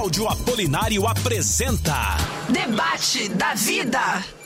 Cláudio Apolinário apresenta Debate da Vida.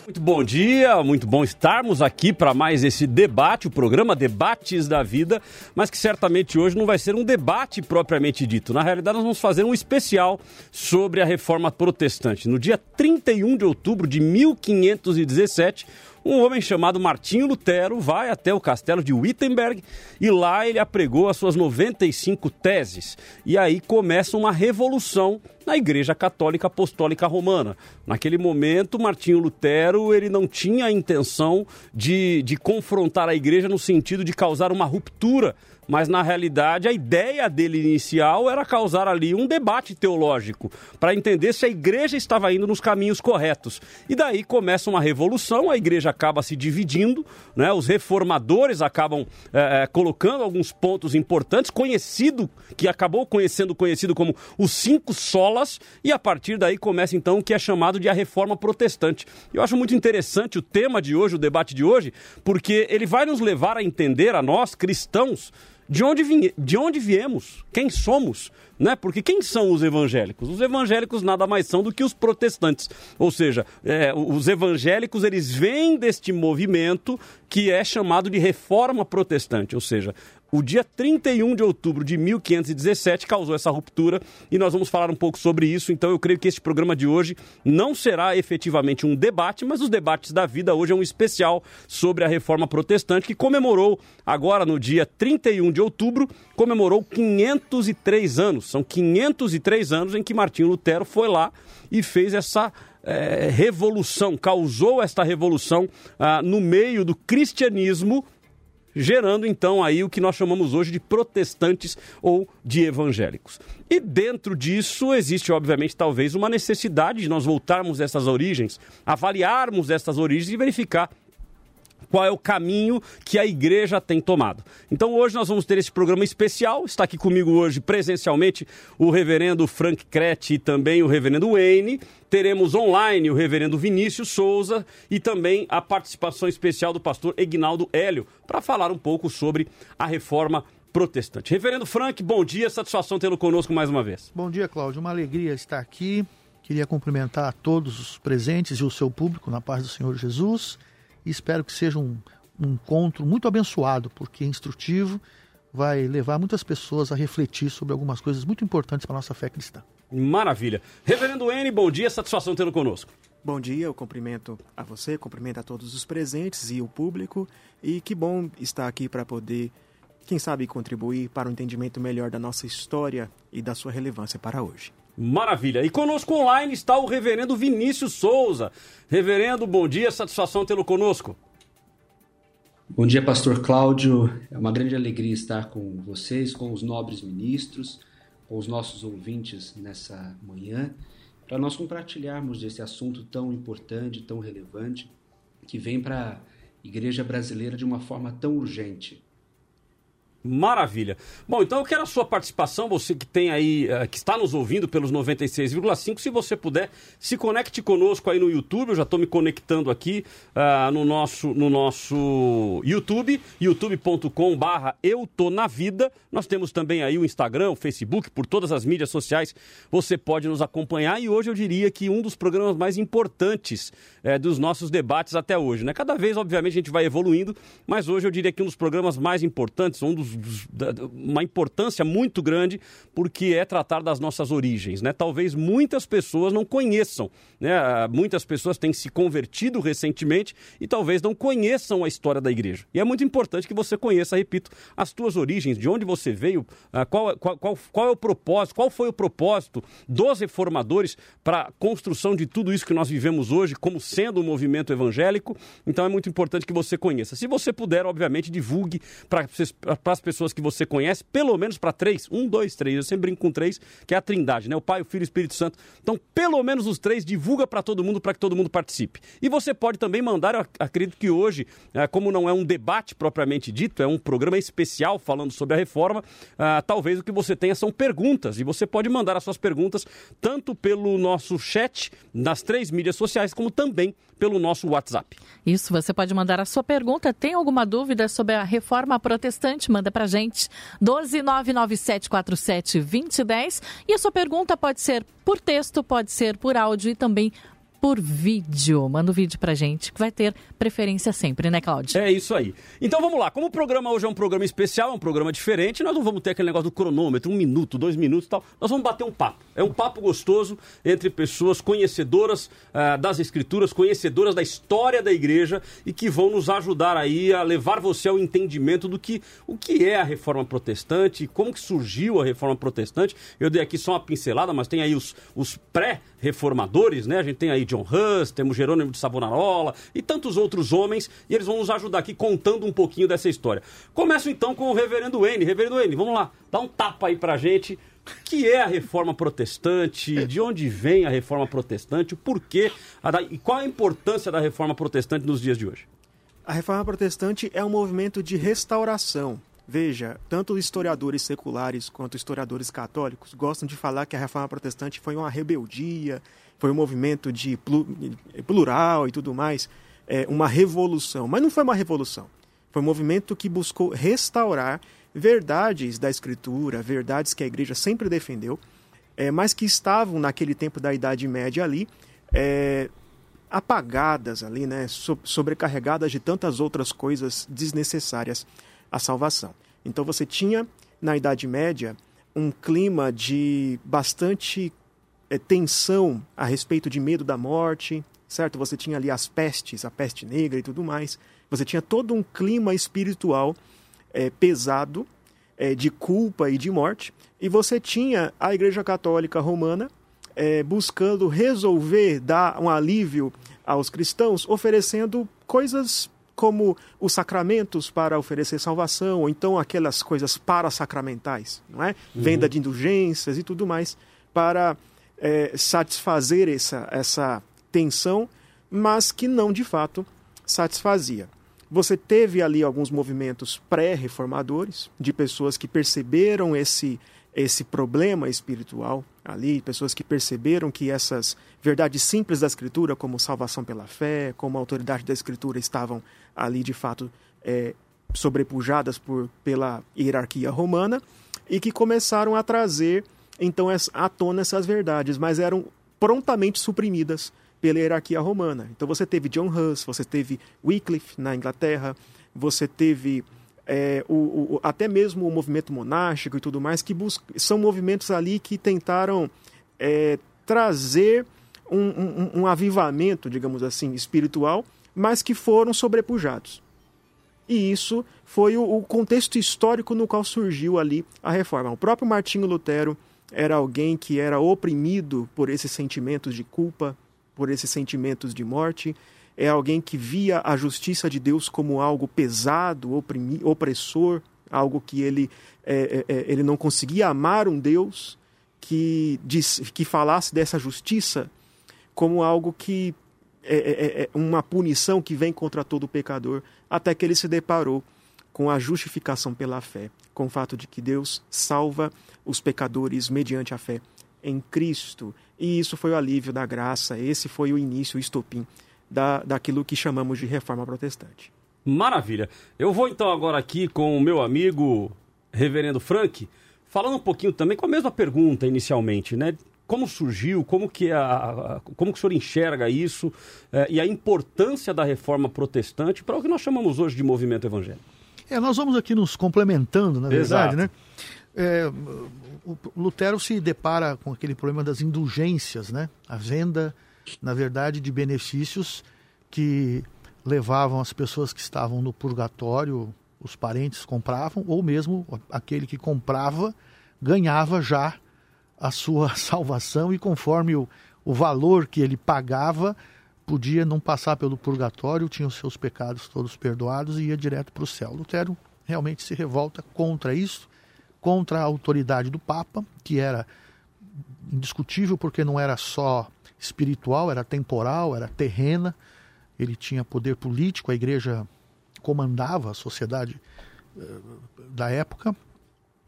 Muito bom dia, muito bom estarmos aqui para mais esse debate, o programa Debates da Vida, mas que certamente hoje não vai ser um debate propriamente dito. Na realidade, nós vamos fazer um especial sobre a reforma protestante. No dia 31 de outubro de 1517, um homem chamado Martinho Lutero vai até o castelo de Wittenberg e lá ele apregou as suas 95 teses. E aí começa uma revolução na Igreja Católica Apostólica Romana. Naquele momento, Martinho Lutero ele não tinha a intenção de, de confrontar a igreja no sentido de causar uma ruptura mas na realidade a ideia dele inicial era causar ali um debate teológico para entender se a igreja estava indo nos caminhos corretos. E daí começa uma revolução, a igreja acaba se dividindo, né? os reformadores acabam é, colocando alguns pontos importantes, conhecido, que acabou conhecendo conhecido como os cinco solas, e a partir daí começa então o que é chamado de a reforma protestante. Eu acho muito interessante o tema de hoje, o debate de hoje, porque ele vai nos levar a entender, a nós cristãos, de onde, vinha, de onde viemos, quem somos, né? Porque quem são os evangélicos? Os evangélicos nada mais são do que os protestantes. Ou seja, é, os evangélicos eles vêm deste movimento que é chamado de reforma protestante, ou seja, o dia 31 de outubro de 1517 causou essa ruptura e nós vamos falar um pouco sobre isso. Então eu creio que este programa de hoje não será efetivamente um debate, mas os debates da vida hoje é um especial sobre a reforma protestante que comemorou agora no dia 31 de outubro, comemorou 503 anos. São 503 anos em que Martinho Lutero foi lá e fez essa é, revolução, causou esta revolução ah, no meio do cristianismo gerando então aí o que nós chamamos hoje de protestantes ou de evangélicos. E dentro disso existe, obviamente, talvez uma necessidade de nós voltarmos a essas origens, avaliarmos essas origens e verificar qual é o caminho que a igreja tem tomado. Então hoje nós vamos ter esse programa especial. Está aqui comigo hoje presencialmente o reverendo Frank Crete e também o reverendo Wayne. Teremos online o reverendo Vinícius Souza e também a participação especial do pastor Egnaldo Hélio para falar um pouco sobre a reforma protestante. Reverendo Frank, bom dia, satisfação tê-lo conosco mais uma vez. Bom dia, Cláudio, uma alegria estar aqui. Queria cumprimentar a todos os presentes e o seu público na paz do Senhor Jesus e espero que seja um, um encontro muito abençoado, porque é instrutivo, vai levar muitas pessoas a refletir sobre algumas coisas muito importantes para a nossa fé cristã. Maravilha. Reverendo N, bom dia, satisfação tê-lo conosco. Bom dia, eu cumprimento a você, cumprimento a todos os presentes e o público, e que bom estar aqui para poder, quem sabe, contribuir para um entendimento melhor da nossa história e da sua relevância para hoje. Maravilha. E conosco online está o reverendo Vinícius Souza. Reverendo, bom dia, satisfação tê-lo conosco. Bom dia, pastor Cláudio. É uma grande alegria estar com vocês, com os nobres ministros, com os nossos ouvintes nessa manhã, para nós compartilharmos desse assunto tão importante, tão relevante, que vem para a igreja brasileira de uma forma tão urgente. Maravilha. Bom, então eu quero a sua participação, você que tem aí, uh, que está nos ouvindo pelos 96,5, se você puder, se conecte conosco aí no YouTube, eu já estou me conectando aqui uh, no, nosso, no nosso YouTube, youtube.com barra eu tô na vida. Nós temos também aí o Instagram, o Facebook, por todas as mídias sociais, você pode nos acompanhar e hoje eu diria que um dos programas mais importantes uh, dos nossos debates até hoje, né? Cada vez, obviamente, a gente vai evoluindo, mas hoje eu diria que um dos programas mais importantes, um dos uma importância muito grande porque é tratar das nossas origens. Né? Talvez muitas pessoas não conheçam, né? muitas pessoas têm se convertido recentemente e talvez não conheçam a história da igreja. E é muito importante que você conheça, repito, as tuas origens, de onde você veio, ah, qual, qual, qual, qual é o propósito, qual foi o propósito dos reformadores para a construção de tudo isso que nós vivemos hoje como sendo um movimento evangélico. Então é muito importante que você conheça. Se você puder, obviamente, divulgue para as pessoas que você conhece, pelo menos para três. Um, dois, três. Eu sempre brinco com três, que é a trindade, né? O Pai, o Filho e o Espírito Santo. Então, pelo menos os três, divulga para todo mundo, para que todo mundo participe. E você pode também mandar, eu acredito que hoje, é, como não é um debate propriamente dito, é um programa especial falando sobre a reforma, ah, talvez o que você tenha são perguntas. E você pode mandar as suas perguntas tanto pelo nosso chat, nas três mídias sociais, como também pelo nosso WhatsApp. Isso, você pode mandar a sua pergunta. Tem alguma dúvida sobre a reforma protestante? Manda pra gente. 12997472010. E a sua pergunta pode ser por texto, pode ser por áudio e também por vídeo. Manda o um vídeo pra gente, que vai ter preferência sempre, né, Cláudio? É isso aí. Então vamos lá. Como o programa hoje é um programa especial, é um programa diferente, nós não vamos ter aquele negócio do cronômetro, um minuto, dois minutos e tal. Nós vamos bater um papo. É um papo gostoso entre pessoas conhecedoras uh, das escrituras, conhecedoras da história da igreja e que vão nos ajudar aí a levar você ao entendimento do que o que é a reforma protestante, como que surgiu a reforma protestante. Eu dei aqui só uma pincelada, mas tem aí os, os pré-reformadores, né? A gente tem aí John Hus, temos Jerônimo de Savonarola e tantos outros homens, e eles vão nos ajudar aqui contando um pouquinho dessa história. Começo então com o reverendo Wayne. Reverendo Wayne, vamos lá, dá um tapa aí pra gente. O que é a reforma protestante? De onde vem a reforma protestante? O porquê? E qual a importância da reforma protestante nos dias de hoje? A reforma protestante é um movimento de restauração. Veja, tanto historiadores seculares quanto historiadores católicos gostam de falar que a reforma protestante foi uma rebeldia, foi um movimento de plural e tudo mais, é, uma revolução. Mas não foi uma revolução. Foi um movimento que buscou restaurar verdades da Escritura, verdades que a igreja sempre defendeu, é, mas que estavam naquele tempo da Idade Média ali, é, apagadas ali, né, so, sobrecarregadas de tantas outras coisas desnecessárias à salvação. Então você tinha na Idade Média um clima de bastante é, tensão a respeito de medo da morte, certo? Você tinha ali as pestes, a peste negra e tudo mais. Você tinha todo um clima espiritual é, pesado, é, de culpa e de morte. E você tinha a Igreja Católica Romana é, buscando resolver, dar um alívio aos cristãos, oferecendo coisas como os sacramentos para oferecer salvação, ou então aquelas coisas para-sacramentais, não é? Uhum. Venda de indulgências e tudo mais, para é, satisfazer essa, essa tensão, mas que não de fato satisfazia. Você teve ali alguns movimentos pré-reformadores, de pessoas que perceberam esse, esse problema espiritual ali, pessoas que perceberam que essas verdades simples da Escritura, como salvação pela fé, como a autoridade da Escritura, estavam ali de fato é, sobrepujadas por, pela hierarquia romana e que começaram a trazer então à tona essas verdades, mas eram prontamente suprimidas pela hierarquia romana. Então você teve John Hus, você teve Wycliffe na Inglaterra, você teve é, o, o, até mesmo o movimento monástico e tudo mais, que são movimentos ali que tentaram é, trazer um, um, um, avivamento, digamos assim, espiritual, mas que foram sobrepujados. E isso foi o, o contexto histórico no qual surgiu ali a reforma. O próprio Martinho Lutero era alguém que era oprimido por esses sentimentos de culpa, por esses sentimentos de morte, é alguém que via a justiça de Deus como algo pesado, opressor, algo que ele, é, é, é ele não conseguia amar um Deus que, diz, que falasse dessa justiça como algo que é, é, é uma punição que vem contra todo pecador, até que ele se deparou com a justificação pela fé, com o fato de que Deus salva os pecadores mediante a fé em Cristo. E isso foi o alívio da graça, esse foi o início, o estopim da, daquilo que chamamos de reforma protestante. Maravilha. Eu vou então agora aqui com o meu amigo Reverendo Frank, falando um pouquinho também com a mesma pergunta inicialmente, né? Como surgiu, como que, a, a como que o senhor enxerga isso é, e a importância da reforma protestante para o que nós chamamos hoje de movimento evangélico? É, nós vamos aqui nos complementando, na verdade, Exato. né? É, o Lutero se depara com aquele problema das indulgências, né? A venda, na verdade, de benefícios que levavam as pessoas que estavam no purgatório, os parentes compravam, ou mesmo aquele que comprava ganhava já a sua salvação e conforme o, o valor que ele pagava, podia não passar pelo purgatório, tinha os seus pecados todos perdoados e ia direto para o céu. Lutero realmente se revolta contra isso contra a autoridade do Papa, que era indiscutível porque não era só espiritual, era temporal, era terrena, ele tinha poder político, a igreja comandava a sociedade uh, da época,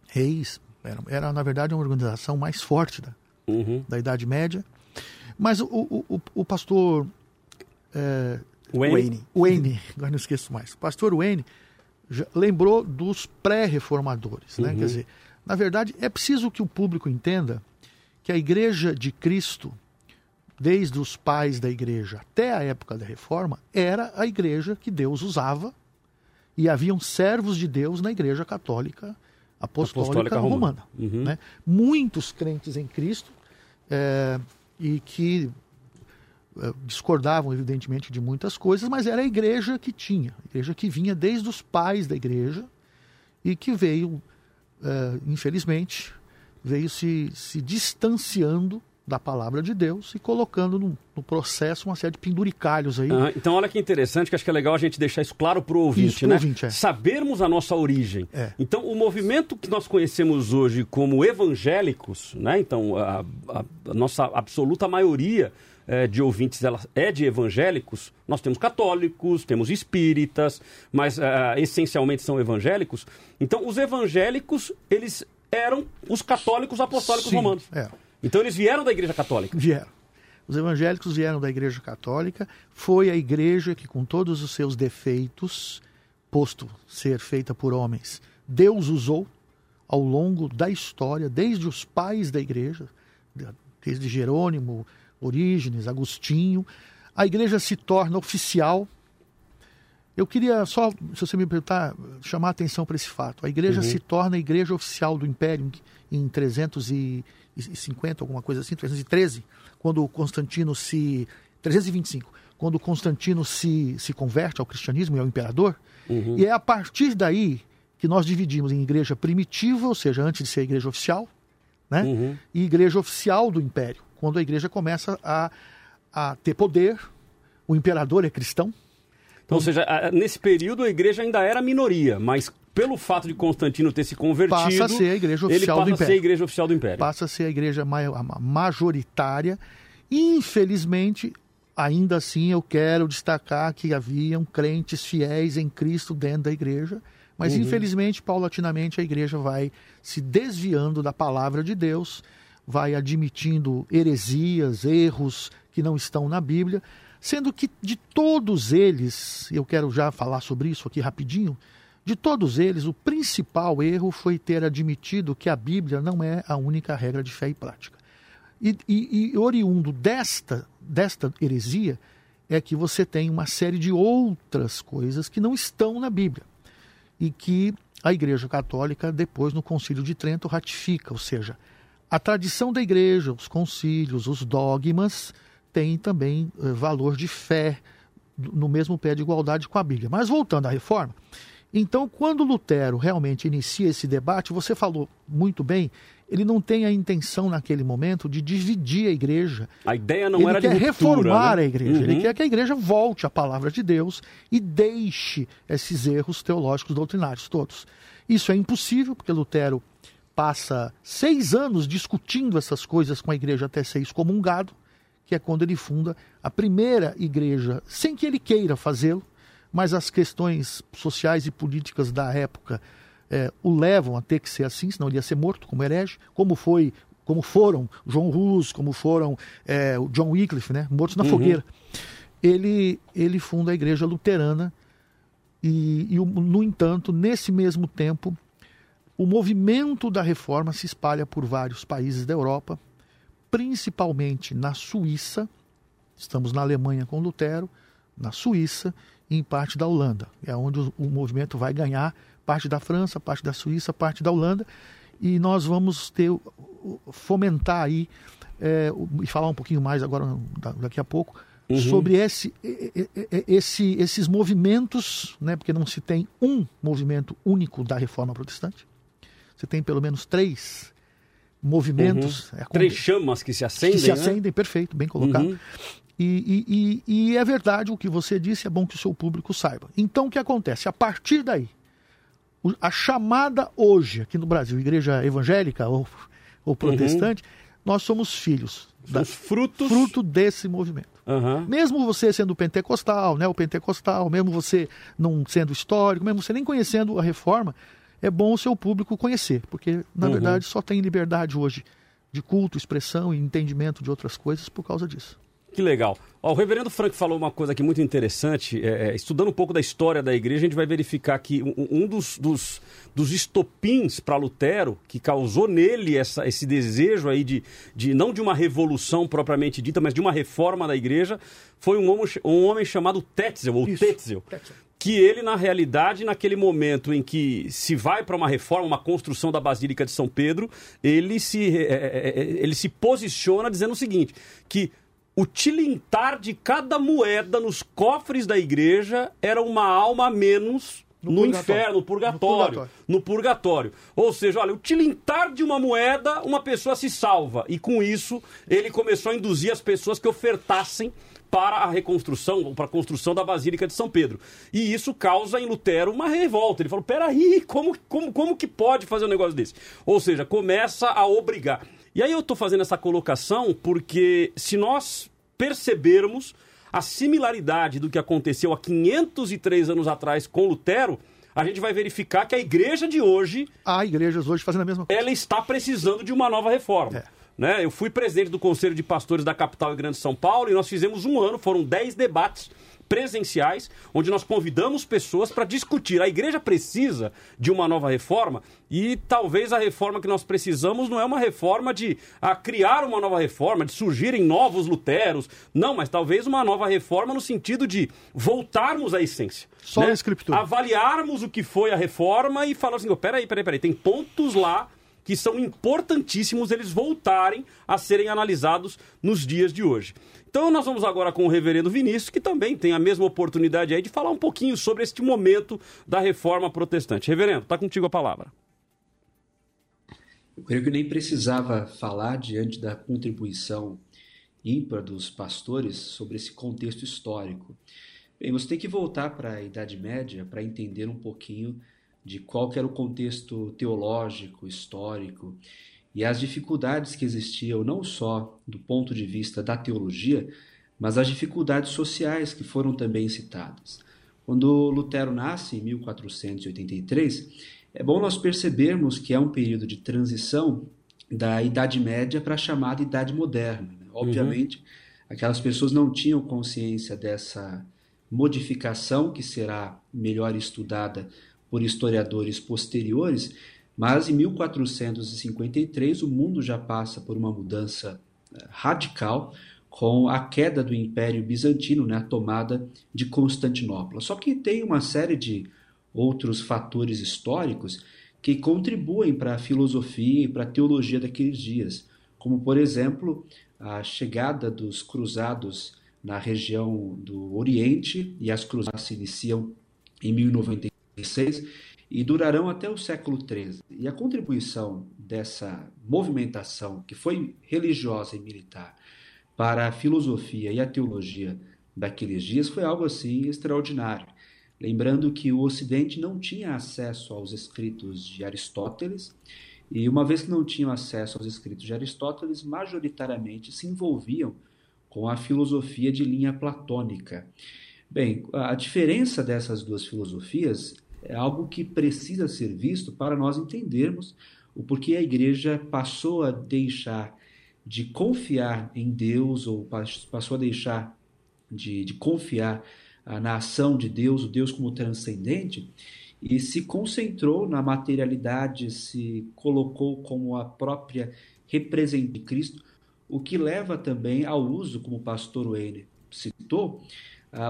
reis, era, era, na verdade uma organização mais forte da, uhum. da Idade Média. Mas o, o, o, o pastor é, Wayne. Wayne, agora não esqueço mais, o pastor Wayne lembrou dos pré-reformadores. Né? Uhum. Quer dizer, na verdade, é preciso que o público entenda que a Igreja de Cristo, desde os pais da Igreja até a época da Reforma, era a Igreja que Deus usava e haviam servos de Deus na Igreja Católica Apostólica, Apostólica Romana. romana uhum. né? Muitos crentes em Cristo é, e que é, discordavam, evidentemente, de muitas coisas, mas era a igreja que tinha, a igreja que vinha desde os pais da igreja e que veio, é, infelizmente, veio se, se distanciando da palavra de Deus e colocando no, no, processo uma série de penduricalhos aí. Ah, então, olha que interessante, que acho que é legal a gente deixar isso claro para o ouvinte, isso, né? Ouvinte, é. Sabermos a nossa origem. É. Então, o movimento que nós conhecemos hoje como evangélicos, né? Então, a, a, a nossa absoluta maioria é, de ouvintes ela é de evangélicos. Nós temos católicos, temos espíritas, mas é, essencialmente são evangélicos. Então, os evangélicos, eles eram os católicos apostólicos Sim, romanos. É. Então eles vieram da Igreja Católica? Vieram. Os evangélicos vieram da Igreja Católica. Foi a igreja que, com todos os seus defeitos, posto ser feita por homens, Deus usou ao longo da história, desde os pais da igreja, desde Jerônimo, Orígenes, Agostinho. A igreja se torna oficial. Eu queria só, se você me perguntar, chamar a atenção para esse fato. A igreja uhum. se torna a igreja oficial do Império em 300 e 350, alguma coisa assim, 313, quando Constantino se. 325, quando Constantino se, se converte ao cristianismo e ao imperador. Uhum. E é a partir daí que nós dividimos em igreja primitiva, ou seja, antes de ser a igreja oficial, né? Uhum. e igreja oficial do império, quando a igreja começa a, a ter poder, o imperador é cristão. Então, ou seja, nesse período a igreja ainda era minoria, mas pelo fato de Constantino ter se convertido, passa a ser a igreja oficial ele passa a ser a igreja oficial do Império. Passa a ser a igreja majoritária. Infelizmente, ainda assim, eu quero destacar que haviam crentes fiéis em Cristo dentro da igreja. Mas, uhum. infelizmente, paulatinamente, a igreja vai se desviando da palavra de Deus, vai admitindo heresias, erros que não estão na Bíblia, sendo que de todos eles, eu quero já falar sobre isso aqui rapidinho, de todos eles, o principal erro foi ter admitido que a Bíblia não é a única regra de fé e prática. E, e, e oriundo desta, desta heresia é que você tem uma série de outras coisas que não estão na Bíblia e que a Igreja Católica, depois no Concílio de Trento, ratifica, ou seja, a tradição da Igreja, os concílios, os dogmas, têm também eh, valor de fé no mesmo pé de igualdade com a Bíblia. Mas voltando à reforma, então, quando Lutero realmente inicia esse debate, você falou muito bem, ele não tem a intenção naquele momento de dividir a igreja. A ideia não ele era de ruptura, reformar né? a igreja. Uhum. Ele quer que a igreja volte à palavra de Deus e deixe esses erros teológicos doutrinários todos. Isso é impossível, porque Lutero passa seis anos discutindo essas coisas com a igreja até ser excomungado, que é quando ele funda a primeira igreja, sem que ele queira fazê-lo, mas as questões sociais e políticas da época é, o levam a ter que ser assim, senão ele ia ser morto como herege, como foi, como foram João Rus, como foram é, o John Wycliffe, né, mortos na uhum. fogueira. Ele, ele funda a igreja luterana e, e, no entanto, nesse mesmo tempo, o movimento da reforma se espalha por vários países da Europa, principalmente na Suíça, estamos na Alemanha com Lutero, na Suíça e em parte da Holanda. É onde o, o movimento vai ganhar parte da França, parte da Suíça, parte da Holanda. E nós vamos ter fomentar aí é, e falar um pouquinho mais agora daqui a pouco uhum. sobre esse, esse, esses movimentos, né, porque não se tem um movimento único da reforma protestante. Você tem pelo menos três movimentos. Uhum. É, três chamas que se acendem. Que se né? acendem, perfeito, bem colocado. Uhum. E, e, e, é verdade o que você disse, é bom que o seu público saiba. Então, o que acontece? A partir daí, a chamada hoje, aqui no Brasil, igreja evangélica ou, ou uhum. protestante, uhum. nós somos filhos. Somos frutos... Fruto desse movimento. Uhum. Mesmo você sendo pentecostal, né, o pentecostal, mesmo você não sendo histórico, mesmo você nem conhecendo a reforma, é bom o seu público conhecer, porque, na uhum. verdade, só tem liberdade hoje de culto, expressão e entendimento de outras coisas por causa disso. Que legal. Ó, o reverendo Frank falou uma coisa aqui muito interessante. É, é, estudando um pouco da história da igreja, a gente vai verificar que um, um dos, dos, dos estopins para Lutero, que causou nele essa, esse desejo aí de, de, não de uma revolução propriamente dita, mas de uma reforma da igreja, foi um homem, um homem chamado Tetzel, ou Isso. Tetzel. Tetzel que ele, na realidade, naquele momento em que se vai para uma reforma, uma construção da Basílica de São Pedro, ele se, é, é, ele se posiciona dizendo o seguinte: que o tilintar de cada moeda nos cofres da igreja era uma alma a menos no, no inferno, no purgatório, no purgatório, no purgatório. Ou seja, olha, o tilintar de uma moeda, uma pessoa se salva. E com isso, ele começou a induzir as pessoas que ofertassem para a reconstrução, para a construção da Basílica de São Pedro. E isso causa em Lutero uma revolta. Ele falou: peraí, como, como, como que pode fazer um negócio desse? Ou seja, começa a obrigar. E aí eu estou fazendo essa colocação porque se nós percebermos a similaridade do que aconteceu há 503 anos atrás com Lutero, a gente vai verificar que a igreja de hoje. Há igrejas hoje fazendo a mesma coisa. Ela está precisando de uma nova reforma. É. Né? Eu fui presidente do Conselho de Pastores da capital e Grande São Paulo e nós fizemos um ano, foram 10 debates presenciais, onde nós convidamos pessoas para discutir. A igreja precisa de uma nova reforma e talvez a reforma que nós precisamos não é uma reforma de a criar uma nova reforma, de surgirem novos luteros. Não, mas talvez uma nova reforma no sentido de voltarmos à essência. Só né? a escritura. Avaliarmos o que foi a reforma e falar assim: oh, peraí, peraí, peraí, tem pontos lá que são importantíssimos eles voltarem a serem analisados nos dias de hoje. Então nós vamos agora com o reverendo Vinícius, que também tem a mesma oportunidade aí de falar um pouquinho sobre este momento da reforma protestante. Reverendo, está contigo a palavra. Eu creio que nem precisava falar diante da contribuição ímpar dos pastores sobre esse contexto histórico. Bem, você tem que voltar para a Idade Média para entender um pouquinho de qual era o contexto teológico, histórico e as dificuldades que existiam não só do ponto de vista da teologia, mas as dificuldades sociais que foram também citadas. Quando Lutero nasce em 1483, é bom nós percebermos que é um período de transição da Idade Média para a chamada Idade Moderna. Né? Obviamente, uhum. aquelas pessoas não tinham consciência dessa modificação que será melhor estudada por historiadores posteriores, mas em 1453 o mundo já passa por uma mudança eh, radical com a queda do Império Bizantino, né, a tomada de Constantinopla. Só que tem uma série de outros fatores históricos que contribuem para a filosofia e para a teologia daqueles dias, como por exemplo a chegada dos cruzados na região do Oriente e as cruzadas se iniciam em 1090 e durarão até o século XIII. E a contribuição dessa movimentação, que foi religiosa e militar, para a filosofia e a teologia daqueles dias foi algo assim extraordinário. Lembrando que o Ocidente não tinha acesso aos escritos de Aristóteles, e uma vez que não tinham acesso aos escritos de Aristóteles, majoritariamente se envolviam com a filosofia de linha platônica. Bem, a diferença dessas duas filosofias é algo que precisa ser visto para nós entendermos o porquê a igreja passou a deixar de confiar em Deus ou passou a deixar de, de confiar ah, na ação de Deus, o Deus como transcendente, e se concentrou na materialidade, se colocou como a própria representante de Cristo, o que leva também ao uso, como o pastor Weiner citou,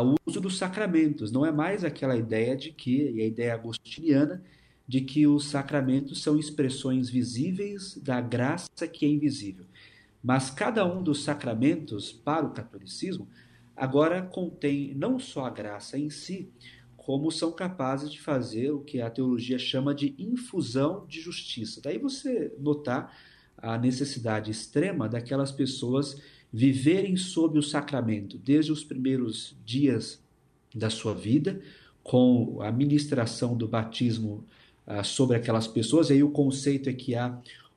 o uso dos sacramentos. Não é mais aquela ideia de que, e a ideia agostiniana, de que os sacramentos são expressões visíveis da graça que é invisível. Mas cada um dos sacramentos, para o catolicismo, agora contém não só a graça em si, como são capazes de fazer o que a teologia chama de infusão de justiça. Daí você notar a necessidade extrema daquelas pessoas viverem sob o sacramento desde os primeiros dias da sua vida, com a ministração do batismo ah, sobre aquelas pessoas. E aí o conceito é que há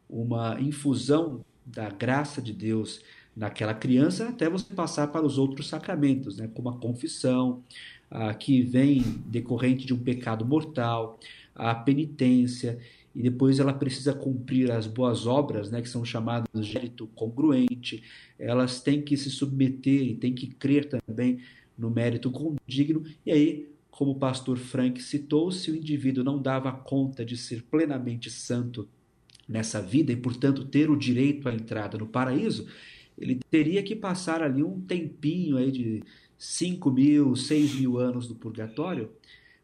uma infusão da graça de Deus naquela criança até você passar para os outros sacramentos, né, como a confissão, ah, que vem decorrente de um pecado mortal, a penitência e depois ela precisa cumprir as boas obras, né, que são chamadas de mérito congruente, elas têm que se submeter e têm que crer também no mérito condigno, e aí, como o pastor Frank citou, se o indivíduo não dava conta de ser plenamente santo nessa vida e, portanto, ter o direito à entrada no paraíso, ele teria que passar ali um tempinho aí de 5 mil, 6 mil anos do purgatório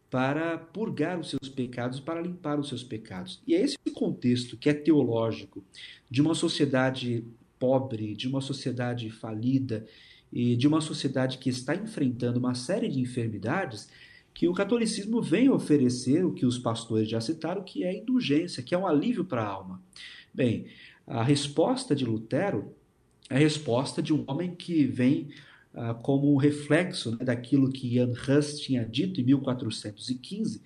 para purgar os seus pecados, para limpar os seus pecados. E é esse contexto que é teológico de uma sociedade pobre, de uma sociedade falida e de uma sociedade que está enfrentando uma série de enfermidades que o catolicismo vem oferecer o que os pastores já citaram, que é indulgência, que é um alívio para a alma. Bem, a resposta de Lutero é a resposta de um homem que vem ah, como um reflexo né, daquilo que Jan Hus tinha dito em 1415,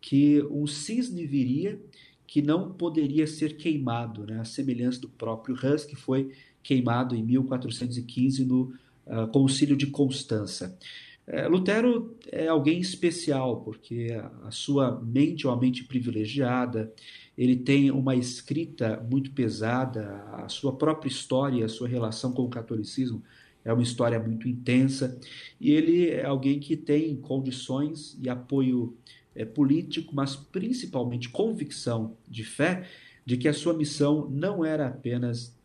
que um cisne viria que não poderia ser queimado, né, a semelhança do próprio Hus, que foi queimado em 1415 no uh, Concílio de Constança. É, Lutero é alguém especial, porque a sua mente é uma mente privilegiada, ele tem uma escrita muito pesada, a sua própria história, a sua relação com o catolicismo é uma história muito intensa, e ele é alguém que tem condições e apoio é, político, mas principalmente convicção de fé de que a sua missão não era apenas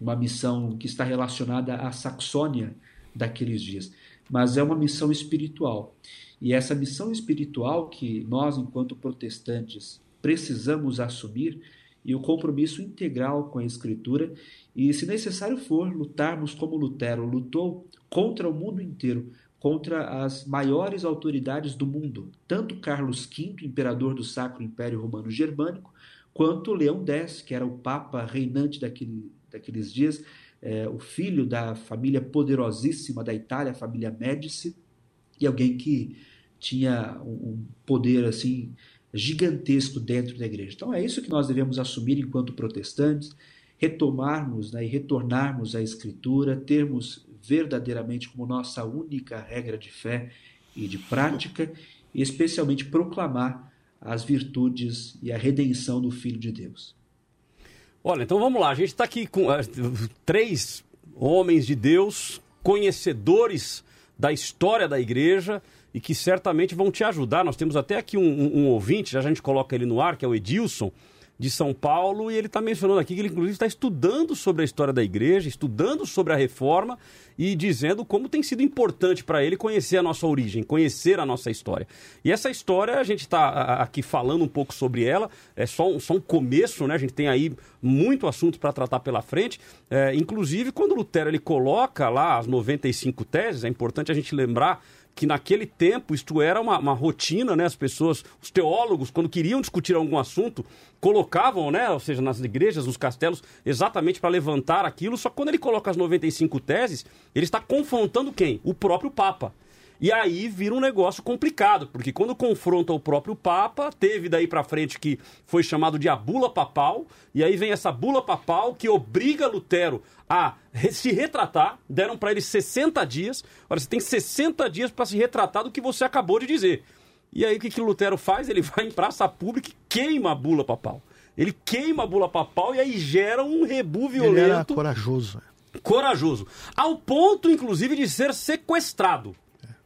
uma missão que está relacionada à Saxônia daqueles dias mas é uma missão espiritual. E essa missão espiritual que nós, enquanto protestantes, precisamos assumir e o compromisso integral com a Escritura, e, se necessário for, lutarmos como Lutero lutou contra o mundo inteiro, contra as maiores autoridades do mundo, tanto Carlos V, imperador do Sacro Império Romano Germânico, quanto Leão X, que era o Papa reinante daquele, daqueles dias, é, o filho da família poderosíssima da Itália, a família Médici, e alguém que tinha um poder assim gigantesco dentro da igreja. Então é isso que nós devemos assumir enquanto protestantes, retomarmos né, e retornarmos à Escritura, termos verdadeiramente como nossa única regra de fé e de prática, e especialmente proclamar as virtudes e a redenção do Filho de Deus. Olha, então vamos lá. A gente está aqui com uh, três homens de Deus, conhecedores da história da igreja e que certamente vão te ajudar. Nós temos até aqui um, um, um ouvinte, já a gente coloca ele no ar, que é o Edilson de São Paulo, e ele está mencionando aqui que ele, inclusive, está estudando sobre a história da igreja, estudando sobre a reforma e dizendo como tem sido importante para ele conhecer a nossa origem, conhecer a nossa história. E essa história, a gente está aqui falando um pouco sobre ela, é só um, só um começo, né? A gente tem aí muito assunto para tratar pela frente. É, inclusive, quando Lutero ele coloca lá as 95 teses, é importante a gente lembrar que naquele tempo isto era uma, uma, rotina, né? As pessoas, os teólogos, quando queriam discutir algum assunto, colocavam, né? Ou seja, nas igrejas, nos castelos, exatamente para levantar aquilo. Só que quando ele coloca as 95 teses, ele está confrontando quem? O próprio Papa. E aí vira um negócio complicado, porque quando confronta o próprio Papa, teve daí para frente que foi chamado de a bula papal, e aí vem essa bula papal que obriga Lutero a se retratar, deram para ele 60 dias. Olha, você tem 60 dias para se retratar do que você acabou de dizer. E aí o que, que Lutero faz? Ele vai em praça pública e queima a bula papal. Ele queima a bula papal e aí gera um rebu violento. Ele era corajoso. Corajoso. Ao ponto, inclusive, de ser sequestrado.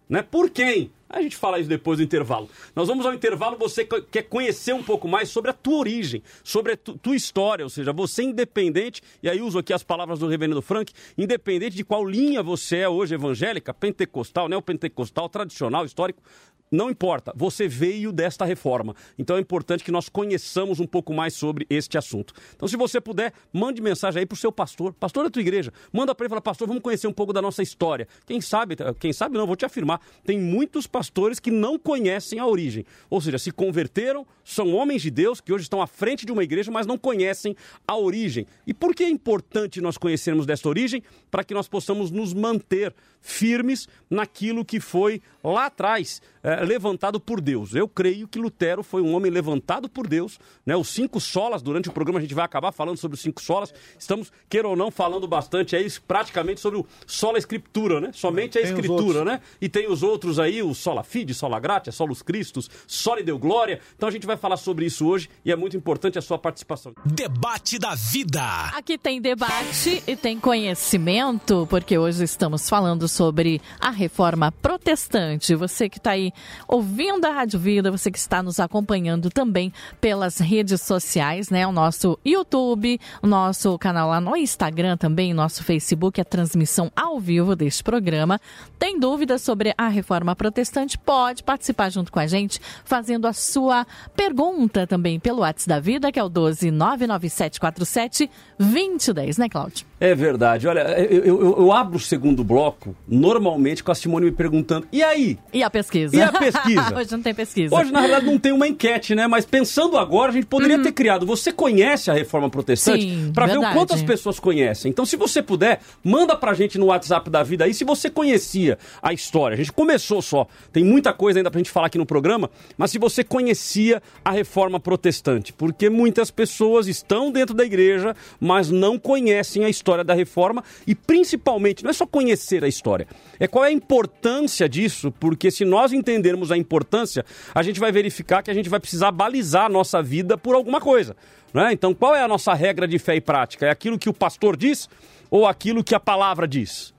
Né? Por quem? A gente fala isso depois do intervalo. Nós vamos ao intervalo, você quer conhecer um pouco mais sobre a tua origem, sobre a tua história, ou seja, você independente, e aí uso aqui as palavras do reverendo Frank, independente de qual linha você é hoje, evangélica, pentecostal, neopentecostal, tradicional, histórico, não importa, você veio desta reforma. Então é importante que nós conheçamos um pouco mais sobre este assunto. Então, se você puder, mande mensagem aí para o seu pastor, pastor da tua igreja. Manda para ele e fala, pastor, vamos conhecer um pouco da nossa história. Quem sabe, quem sabe não, vou te afirmar, tem muitos pastores que não conhecem a origem. Ou seja, se converteram, são homens de Deus que hoje estão à frente de uma igreja, mas não conhecem a origem. E por que é importante nós conhecermos desta origem? Para que nós possamos nos manter firmes naquilo que foi lá atrás. É, levantado por Deus. Eu creio que Lutero foi um homem levantado por Deus. Né? Os cinco solas, durante o programa a gente vai acabar falando sobre os cinco solas. Estamos, queira ou não, falando bastante aí, praticamente sobre o sola escritura, né? Somente a tem escritura, né? E tem os outros aí, o sola fide, sola gratia, solus Christus, soli deu glória. Então a gente vai falar sobre isso hoje e é muito importante a sua participação. Debate da vida. Aqui tem debate e tem conhecimento, porque hoje estamos falando sobre a reforma protestante. Você que está aí ouvindo a Rádio Vida, você que está nos acompanhando também pelas redes sociais, né? O nosso YouTube, o nosso canal lá no Instagram também, nosso Facebook, a transmissão ao vivo deste programa. Tem dúvidas sobre a reforma protestante? Pode participar junto com a gente, fazendo a sua pergunta também pelo WhatsApp da Vida, que é o 12 99747 2010, né, Cláudio? É verdade. Olha, eu, eu, eu, abro o segundo bloco normalmente com a Simone me perguntando: e aí? E a pesquisa? E a pesquisa? Hoje não tem pesquisa. Hoje, na verdade, não tem uma enquete, né? Mas pensando agora, a gente poderia uhum. ter criado. Você conhece a reforma protestante? Para ver o quanto as pessoas conhecem. Então, se você puder, manda pra gente no WhatsApp da vida aí se você conhecia a história. A gente começou só. Tem muita coisa ainda pra gente falar aqui no programa, mas se você conhecia a reforma protestante. Porque muitas pessoas estão dentro da igreja, mas não conhecem a história da reforma e principalmente, não é só conhecer a história, é qual é a importância disso, porque se nós entendermos a importância, a gente vai verificar que a gente vai precisar balizar a nossa vida por alguma coisa. Né? Então, qual é a nossa regra de fé e prática? É aquilo que o pastor diz ou aquilo que a palavra diz?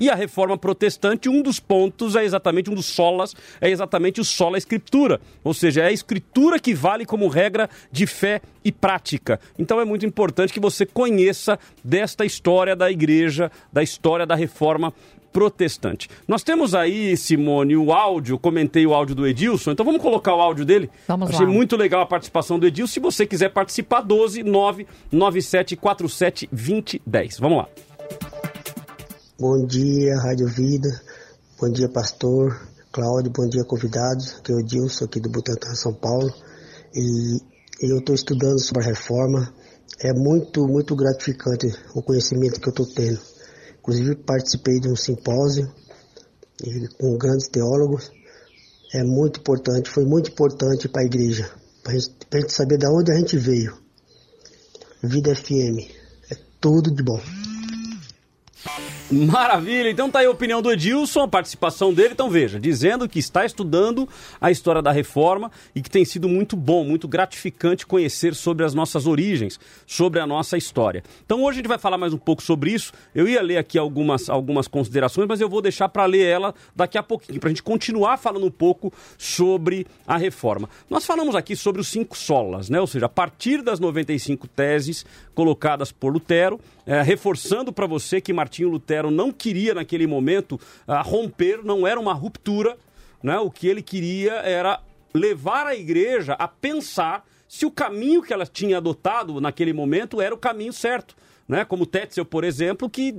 E a reforma protestante, um dos pontos é exatamente, um dos solas, é exatamente o sola escritura. Ou seja, é a escritura que vale como regra de fé e prática. Então é muito importante que você conheça desta história da igreja, da história da reforma protestante. Nós temos aí, Simone, o áudio, comentei o áudio do Edilson, então vamos colocar o áudio dele. Vamos Achei lá. muito legal a participação do Edilson. Se você quiser participar, 12 997 47 2010. Vamos lá. Bom dia, Rádio Vida. Bom dia, pastor Cláudio. Bom dia, convidados. Aqui é o Dilson, aqui do Butantã, São Paulo. E eu estou estudando sobre a reforma. É muito, muito gratificante o conhecimento que eu estou tendo. Inclusive, participei de um simpósio com grandes teólogos. É muito importante, foi muito importante para a igreja, para a gente saber de onde a gente veio. Vida FM, é tudo de bom. Maravilha, então tá aí a opinião do Edilson, a participação dele. Então veja, dizendo que está estudando a história da reforma e que tem sido muito bom, muito gratificante conhecer sobre as nossas origens, sobre a nossa história. Então hoje a gente vai falar mais um pouco sobre isso. Eu ia ler aqui algumas, algumas considerações, mas eu vou deixar para ler ela daqui a pouquinho, para a gente continuar falando um pouco sobre a reforma. Nós falamos aqui sobre os cinco solas, né? ou seja, a partir das 95 teses colocadas por Lutero, é, reforçando para você que Martinho Lutero não queria naquele momento uh, romper, não era uma ruptura, né? o que ele queria era levar a igreja a pensar se o caminho que ela tinha adotado naquele momento era o caminho certo né? como Tetzel, por exemplo, que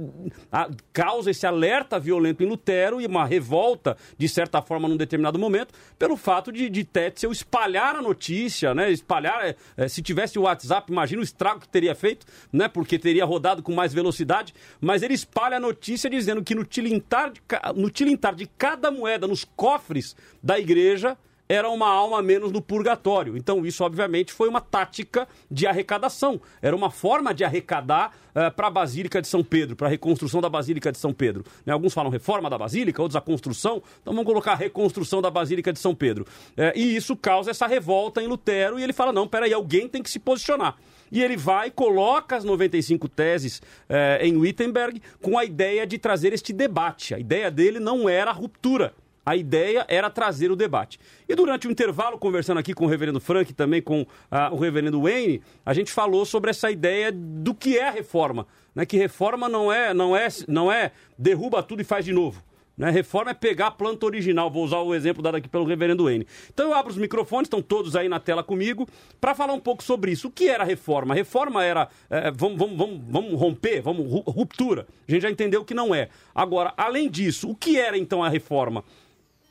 a, causa esse alerta violento em Lutero e uma revolta, de certa forma, num determinado momento, pelo fato de, de Tetzel espalhar a notícia, né? espalhar, é, é, se tivesse o WhatsApp, imagina o estrago que teria feito, né? porque teria rodado com mais velocidade, mas ele espalha a notícia dizendo que no tilintar de, no tilintar de cada moeda nos cofres da igreja, era uma alma menos no purgatório. Então, isso, obviamente, foi uma tática de arrecadação. Era uma forma de arrecadar uh, eh, para a Basílica de São Pedro, para a reconstrução da Basílica de São Pedro. Né? Alguns falam reforma da Basílica, outros a construção. Então, vamos colocar a reconstrução da Basílica de São Pedro. Uh, e isso causa essa revolta em Lutero. E ele fala: não, peraí, alguém tem que se posicionar. E ele vai e coloca as 95 teses eh, em Wittenberg com a ideia de trazer este debate. A ideia dele não era a ruptura. A ideia era trazer o debate. E durante o intervalo, conversando aqui com o reverendo Frank e também com uh, o reverendo Wayne, a gente falou sobre essa ideia do que é reforma. Né? Que reforma não é, não, é, não é derruba tudo e faz de novo. Né? Reforma é pegar a planta original. Vou usar o exemplo dado aqui pelo reverendo Wayne. Então eu abro os microfones, estão todos aí na tela comigo, para falar um pouco sobre isso. O que era reforma? Reforma era é, vamos, vamos, vamos, vamos romper, vamos ruptura. A gente já entendeu que não é. Agora, além disso, o que era então a reforma?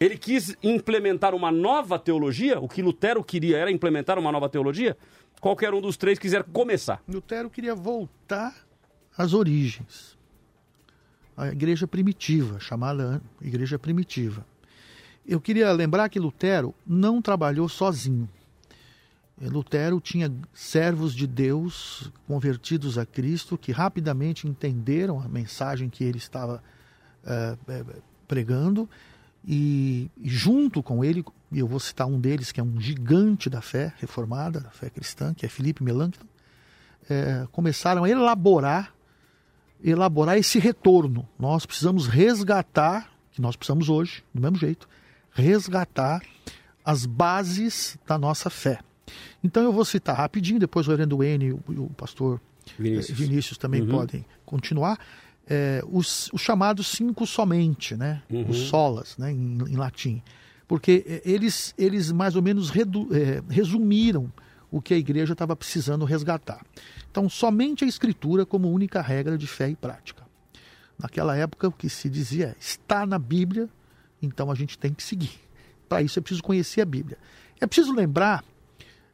Ele quis implementar uma nova teologia? O que Lutero queria era implementar uma nova teologia? Qualquer um dos três quiser começar. Lutero queria voltar às origens. A igreja primitiva, chamada igreja primitiva. eu queria lembrar que Lutero não trabalhou sozinho. Lutero tinha servos de Deus convertidos a Cristo que rapidamente entenderam a mensagem que ele estava é, pregando e, junto com ele, eu vou citar um deles que é um gigante da fé reformada, da fé cristã, que é Felipe Melanchthon, é, começaram a elaborar elaborar esse retorno. Nós precisamos resgatar, que nós precisamos hoje, do mesmo jeito, resgatar as bases da nossa fé. Então eu vou citar rapidinho, depois o Orlando N e o, pastor Vinícius, eh, Vinícius também uhum. podem continuar. É, os, os, chamados cinco somente, né? Uhum. Os solas, né? Em, em, latim. Porque eh, eles, eles mais ou menos redu, é, resumiram o que a igreja estava precisando resgatar. Então, somente a escritura como única regra de fé e prática. Naquela época, o que se dizia é: está na Bíblia, então a gente tem que seguir. Para isso é preciso conhecer a Bíblia. É preciso lembrar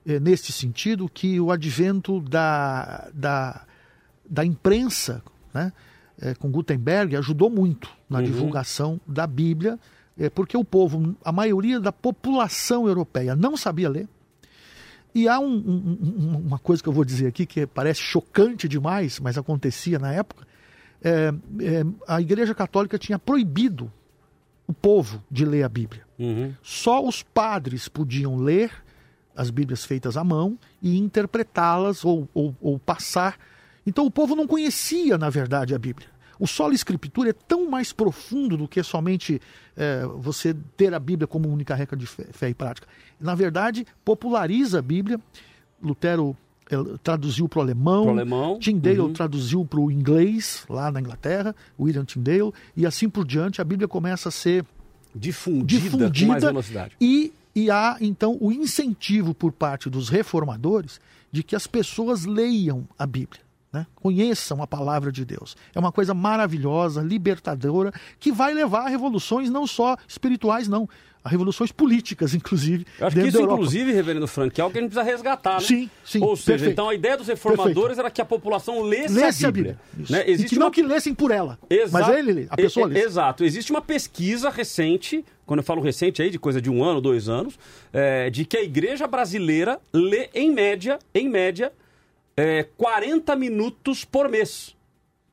é, nesse sentido, que o advento da, da, da imprensa, né, é, com Gutenberg, ajudou muito na uhum. divulgação da Bíblia, é, porque o povo, a maioria da população europeia não sabia ler. E há um, um, uma coisa que eu vou dizer aqui que parece chocante demais, mas acontecia na época. É, é, a Igreja Católica tinha proibido o povo de ler a Bíblia. Uhum. Só os padres podiam ler as Bíblias feitas à mão e interpretá-las ou, ou, ou, passar. Então o povo não conhecia, na verdade, a Bíblia. O solo escritura é tão mais profundo do que somente é, você ter a Bíblia como única regra de fé, fé e prática. Na verdade, populariza a Bíblia. Lutero é, traduziu para o alemão, alemão. Tyndale uhum. traduziu para o inglês, lá na Inglaterra, William Tyndale, e assim por diante, a Bíblia começa a ser difundida, difundida com mais velocidade. E e há, então, o incentivo por parte dos reformadores de que as pessoas leiam a Bíblia. Né? Conheçam a palavra de Deus. É uma coisa maravilhosa, libertadora, que vai levar a revoluções não só espirituais, não, a revoluções políticas, inclusive. Eu acho que isso, inclusive, reverendo Frank, é algo que a gente precisa resgatar, né? Sim, sim. Ou seja, perfeito. então a ideia dos reformadores perfeito. era que a população lesse, lesse a Bíblia. A Bíblia. Né? Existe e que uma... não que lessem por ela, Exato. mas ele, a pessoa lê. Exato. Existe uma pesquisa recente quando eu falo recente aí, de coisa de um ano, dois anos, é, de que a igreja brasileira lê, em média, em média, é, 40 minutos por mês.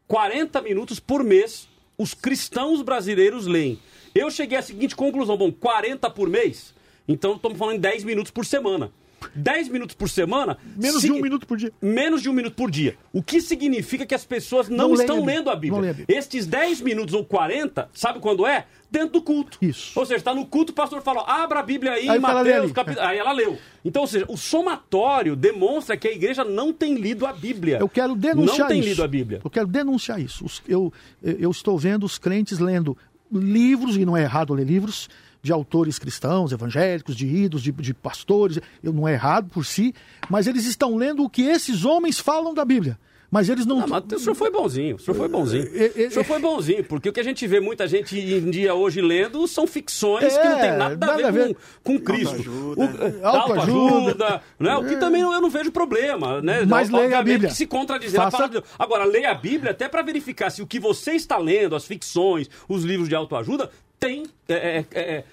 40 minutos por mês os cristãos brasileiros leem. Eu cheguei à seguinte conclusão: bom, 40 por mês, então estamos falando em 10 minutos por semana. 10 minutos por semana. Menos se... de um minuto por dia. Menos de um minuto por dia. O que significa que as pessoas não, não estão lendo a Bíblia. a Bíblia. Estes 10 minutos ou 40, sabe quando é? Dentro do culto. Isso. Ou seja, está no culto, o pastor fala: abra a Bíblia aí, aí Mateus, capítulo. Aí ela leu. Então, ou seja, o somatório demonstra que a igreja não tem lido a Bíblia. Eu quero denunciar isso. Não tem isso. lido a Bíblia. Eu quero denunciar isso. Eu, eu estou vendo os crentes lendo livros, e não é errado ler livros, de autores cristãos, evangélicos, de ídolos, de, de pastores, eu não é errado por si, mas eles estão lendo o que esses homens falam da Bíblia. Mas eles não. não mas o senhor foi bonzinho, o senhor foi bonzinho. É, é, o senhor foi bonzinho, porque o que a gente vê muita gente em dia hoje lendo são ficções é, que não tem nada, nada a, ver a ver, com, com Cristo. Autoajuda. Autoajuda. Né? O que também eu não vejo problema. Né? Mas leia a Bíblia. que se contradizer Faça... a palavra de Deus. Agora, leia a Bíblia até para verificar se o que você está lendo, as ficções, os livros de autoajuda, tem é, é, é,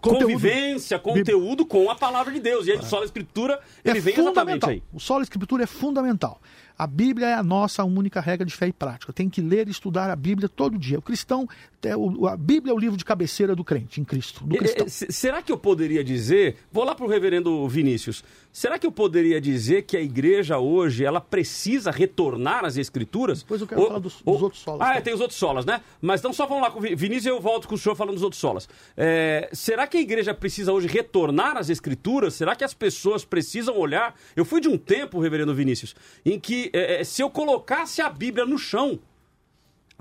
convivência, conteúdo com a palavra de Deus. E aí, o solo escritura, ele vem exatamente aí. O solo escritura é fundamental. A Bíblia é a nossa única regra de fé e prática. Tem que ler e estudar a Bíblia todo dia. O cristão, a Bíblia é o livro de cabeceira do crente, em Cristo, do cristão. Será que eu poderia dizer, vou lá para o reverendo Vinícius, será que eu poderia dizer que a igreja hoje, ela precisa retornar às escrituras? Depois eu quero ou, falar dos, dos ou, outros solas. Ah, é, tem os outros solas, né? Mas então só vamos lá com o Vinícius e eu volto com o senhor falando dos outros solas. É, será que a igreja precisa hoje retornar às escrituras? Será que as pessoas precisam olhar? Eu fui de um tempo, reverendo Vinícius, em que é, é, se eu colocasse a Bíblia no chão,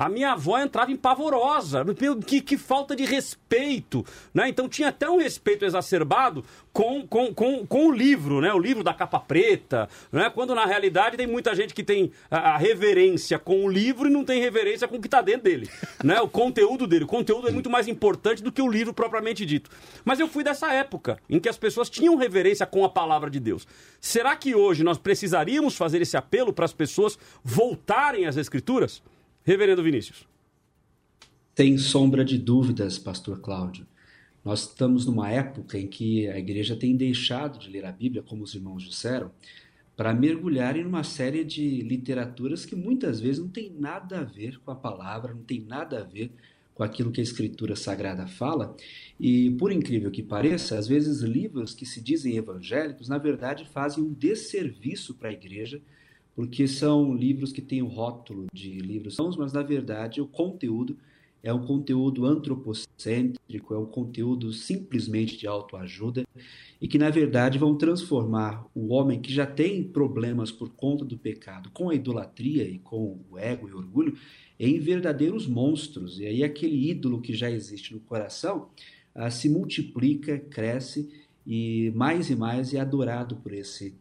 a minha avó entrava em pavorosa. Que, que falta de respeito. Né? Então tinha até um respeito exacerbado com, com, com, com o livro, né? o livro da capa preta. Né? Quando na realidade tem muita gente que tem a, a reverência com o livro e não tem reverência com o que está dentro dele. né? O conteúdo dele. O conteúdo é muito mais importante do que o livro propriamente dito. Mas eu fui dessa época em que as pessoas tinham reverência com a palavra de Deus. Será que hoje nós precisaríamos fazer esse apelo para as pessoas voltarem às Escrituras? Reverendo Vinícius. Sem sombra de dúvidas, Pastor Cláudio. Nós estamos numa época em que a igreja tem deixado de ler a Bíblia, como os irmãos disseram, para mergulhar em uma série de literaturas que muitas vezes não tem nada a ver com a palavra, não tem nada a ver com aquilo que a Escritura Sagrada fala. E, por incrível que pareça, às vezes livros que se dizem evangélicos, na verdade, fazem um desserviço para a igreja, porque são livros que têm o rótulo de livros, mas na verdade o conteúdo é um conteúdo antropocêntrico, é um conteúdo simplesmente de autoajuda e que, na verdade, vão transformar o homem que já tem problemas por conta do pecado com a idolatria e com o ego e o orgulho em verdadeiros monstros. E aí, aquele ídolo que já existe no coração ah, se multiplica, cresce e mais e mais é adorado por esse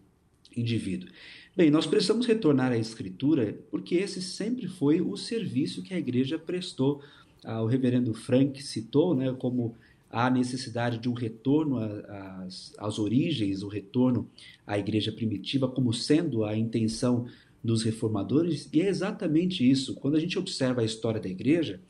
indivíduo. Bem, nós precisamos retornar à Escritura porque esse sempre foi o serviço que a igreja prestou ah, o reverendo Frank citou, né, como a necessidade de um retorno às, às origens, o retorno à igreja primitiva, como sendo a intenção dos reformadores, e é exatamente isso. Quando a gente observa a história da igreja,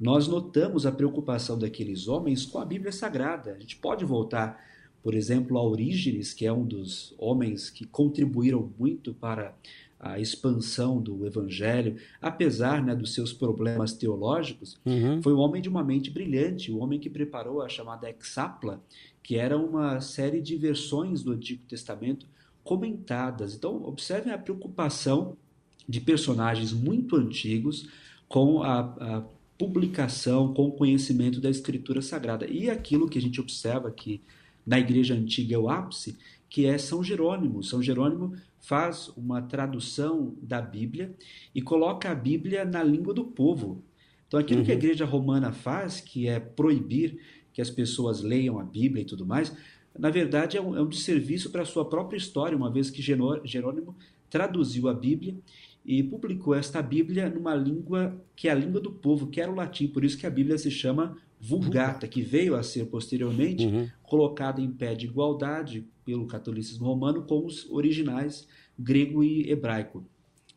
nós notamos a preocupação daqueles homens com a Bíblia Sagrada. A gente pode voltar, por exemplo, a Orígenes, que é um dos homens que contribuíram muito para a expansão do evangelho, apesar né, dos seus problemas teológicos, uhum. foi um homem de uma mente brilhante, o um homem que preparou a chamada Exapla, que era uma série de versões do Antigo Testamento comentadas. Então, observem a preocupação de personagens muito antigos com a, a publicação, com o conhecimento da Escritura Sagrada. E aquilo que a gente observa que na Igreja Antiga é o ápice, que é São Jerônimo. São Jerônimo faz uma tradução da Bíblia e coloca a Bíblia na língua do povo. Então, aquilo uhum. que a uhum. igreja romana faz, que é proibir que as pessoas leiam a Bíblia e tudo mais, na verdade é um, é um desserviço para a sua própria história, uma vez que Jerônimo traduziu a Bíblia e publicou esta Bíblia numa língua que é a língua do povo, que era o latim, por isso que a Bíblia se chama Vulgata, que veio a ser posteriormente uhum. colocada em pé de igualdade pelo catolicismo romano com os originais grego e hebraico.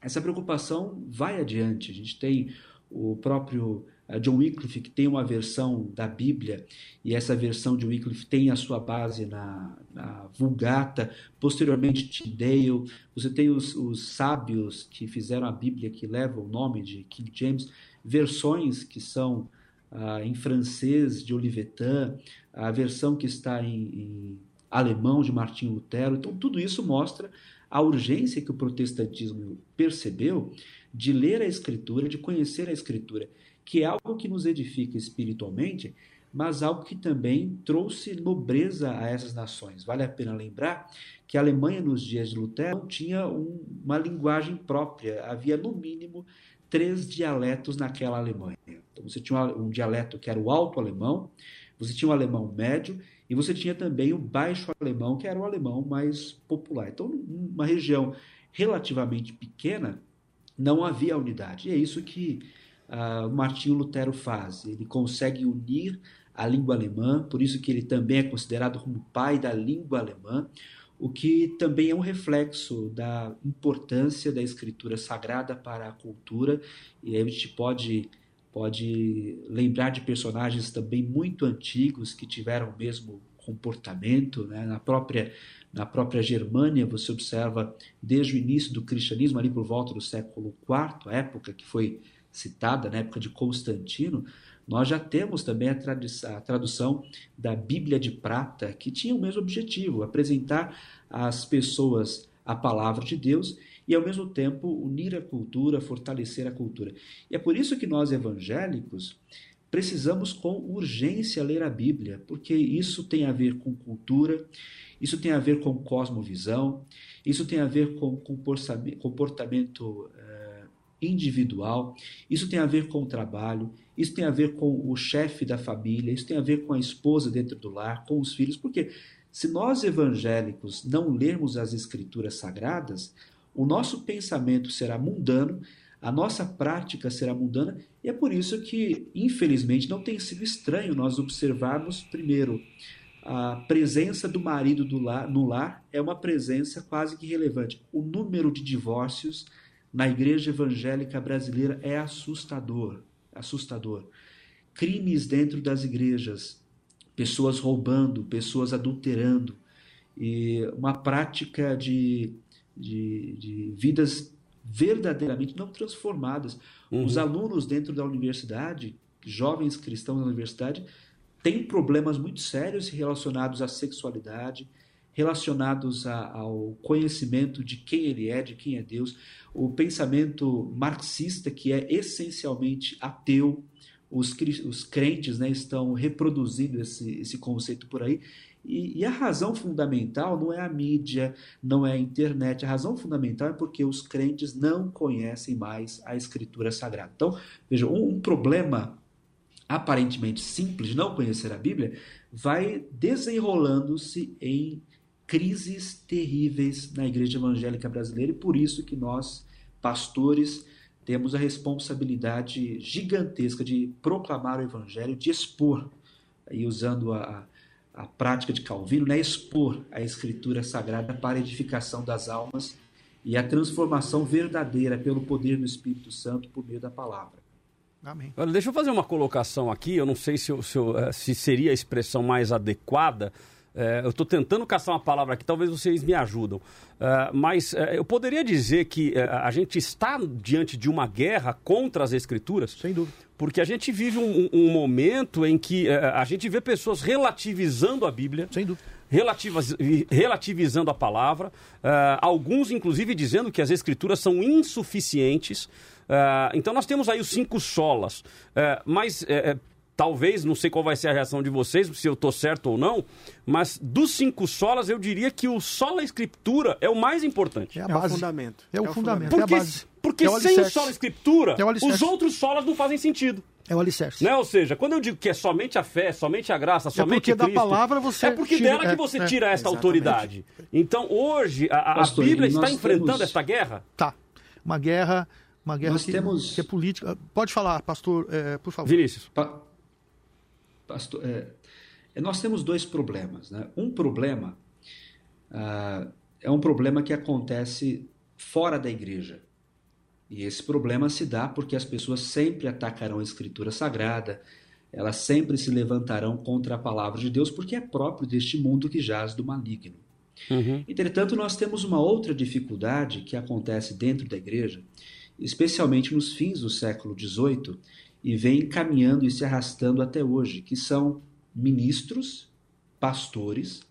Essa preocupação vai adiante. A gente tem o próprio eh, John Wycliffe, que tem uma versão da Bíblia, e essa versão de Wycliffe tem a sua base na, na Vulgata, posteriormente Tyndale, você tem os, os, sábios que fizeram a Bíblia, que levam o nome de King James, versões que são ah, em francês de Olivetan, a versão que está em, em alemão de Martinho Lutero. Então, tudo isso mostra a urgência que o protestantismo percebeu de ler a Escritura, de conhecer a Escritura, que é algo que nos edifica espiritualmente, mas algo que também trouxe nobreza a essas nações. Vale a pena lembrar que a Alemanha, nos dias de Lutero, não tinha um, uma linguagem própria, havia no mínimo três dialetos naquela Alemanha. Então, você tinha um dialeto que era o alto alemão, você tinha o alemão médio e você tinha também o baixo alemão, que era o alemão mais popular. Então, numa região relativamente pequena, não havia unidade. E é isso que uh, Martinho Lutero faz. Ele consegue unir a língua alemã, por isso que ele também é considerado como pai da língua alemã, o que também é um reflexo da importância da escritura sagrada para a cultura. E a gente pode pode lembrar de personagens também muito antigos que tiveram o mesmo comportamento, né? na própria na própria Germânia você observa desde o início do cristianismo ali por volta do século IV, a época que foi citada, na época de Constantino, nós já temos também a, a tradução da Bíblia de Prata, que tinha o mesmo objetivo, apresentar às pessoas a palavra de Deus e, ao mesmo tempo, unir a cultura, fortalecer a cultura. E é por isso que nós evangélicos precisamos com urgência ler a Bíblia, porque isso tem a ver com cultura, isso tem a ver com cosmovisão, isso tem a ver com comportamento uh, individual, isso tem a ver com o trabalho, isso tem a ver com o chefe da família, isso tem a ver com a esposa dentro do lar, com os filhos, porque se nós evangélicos não lermos as escrituras sagradas, o nosso pensamento será mundano, a nossa prática será mundana, e é por isso que, infelizmente, não tem sido estranho nós observarmos, primeiro, a presença do marido do lar, no lar é uma presença quase que relevante. O número de divórcios na igreja evangélica brasileira é assustador, assustador. Crimes dentro das igrejas, pessoas roubando, pessoas adulterando, e uma prática de, de, de vidas verdadeiramente não transformadas. Uhum. Os alunos dentro da universidade, jovens cristãos da universidade, têm problemas muito sérios relacionados à sexualidade, relacionados a, ao conhecimento de quem ele é, de quem é Deus, o pensamento marxista, que é essencialmente ateu, os, os crentes né, estão reproduzindo esse, esse conceito por aí. E, e, a razão fundamental não é a mídia, não é a internet, a razão fundamental é porque os crentes não conhecem mais a Escritura Sagrada. Então, veja, um, um problema aparentemente simples não conhecer a Bíblia vai desenrolando-se em crises terríveis na igreja evangélica brasileira e por isso que nós, pastores, temos a responsabilidade gigantesca de proclamar o evangelho, de expor, e usando a, a prática de Calvino, né, expor a escritura sagrada para a edificação das almas e a transformação verdadeira pelo poder do Espírito Santo por meio da palavra. Amém. Olha, deixa eu fazer uma colocação aqui, eu não sei se, se, eh, se seria a expressão mais adequada, é, eu estou tentando caçar uma palavra aqui, talvez vocês me ajudam. É, mas é, eu poderia dizer que é, a gente está diante de uma guerra contra as escrituras? Sem dúvida. Porque a gente vive um, um momento em que é, a gente vê pessoas relativizando a Bíblia. Sem dúvida. relativizando a palavra, é, alguns inclusive dizendo que as escrituras são insuficientes. então nós temos aí os cinco solas, mas talvez, não sei qual vai ser a reação de vocês, se eu estou certo ou não, mas dos cinco solas, eu diria que o sola escritura é o mais importante. É, a base. é o fundamento. É o, é o fundamento. Porque, é a base. porque é o sem o sola escritura, é o os outros solas não fazem sentido. É o alicerce. Né? Ou seja, quando eu digo que é somente a fé, somente a graça, somente é porque Cristo, da palavra você é porque tira, dela que você tira essa autoridade. Então hoje a, Pastor, a Bíblia está enfrentando temos... esta guerra. Tá. Uma guerra, uma guerra que, temos... que, é política. Pode falar, pastor, é, por favor. Vinícius. Pa pastor, é, é, nós temos dois problemas. Né? Um problema ah, é um problema que acontece fora da igreja. E esse problema se dá porque as pessoas sempre atacarão a Escritura Sagrada, elas sempre se levantarão contra a palavra de Deus, porque é próprio deste mundo que jaz do maligno. Uhum. Entretanto, nós temos uma outra dificuldade que acontece dentro da igreja, especialmente nos fins do século XVIII, e vem caminhando e se arrastando até hoje, que são ministros, pastores,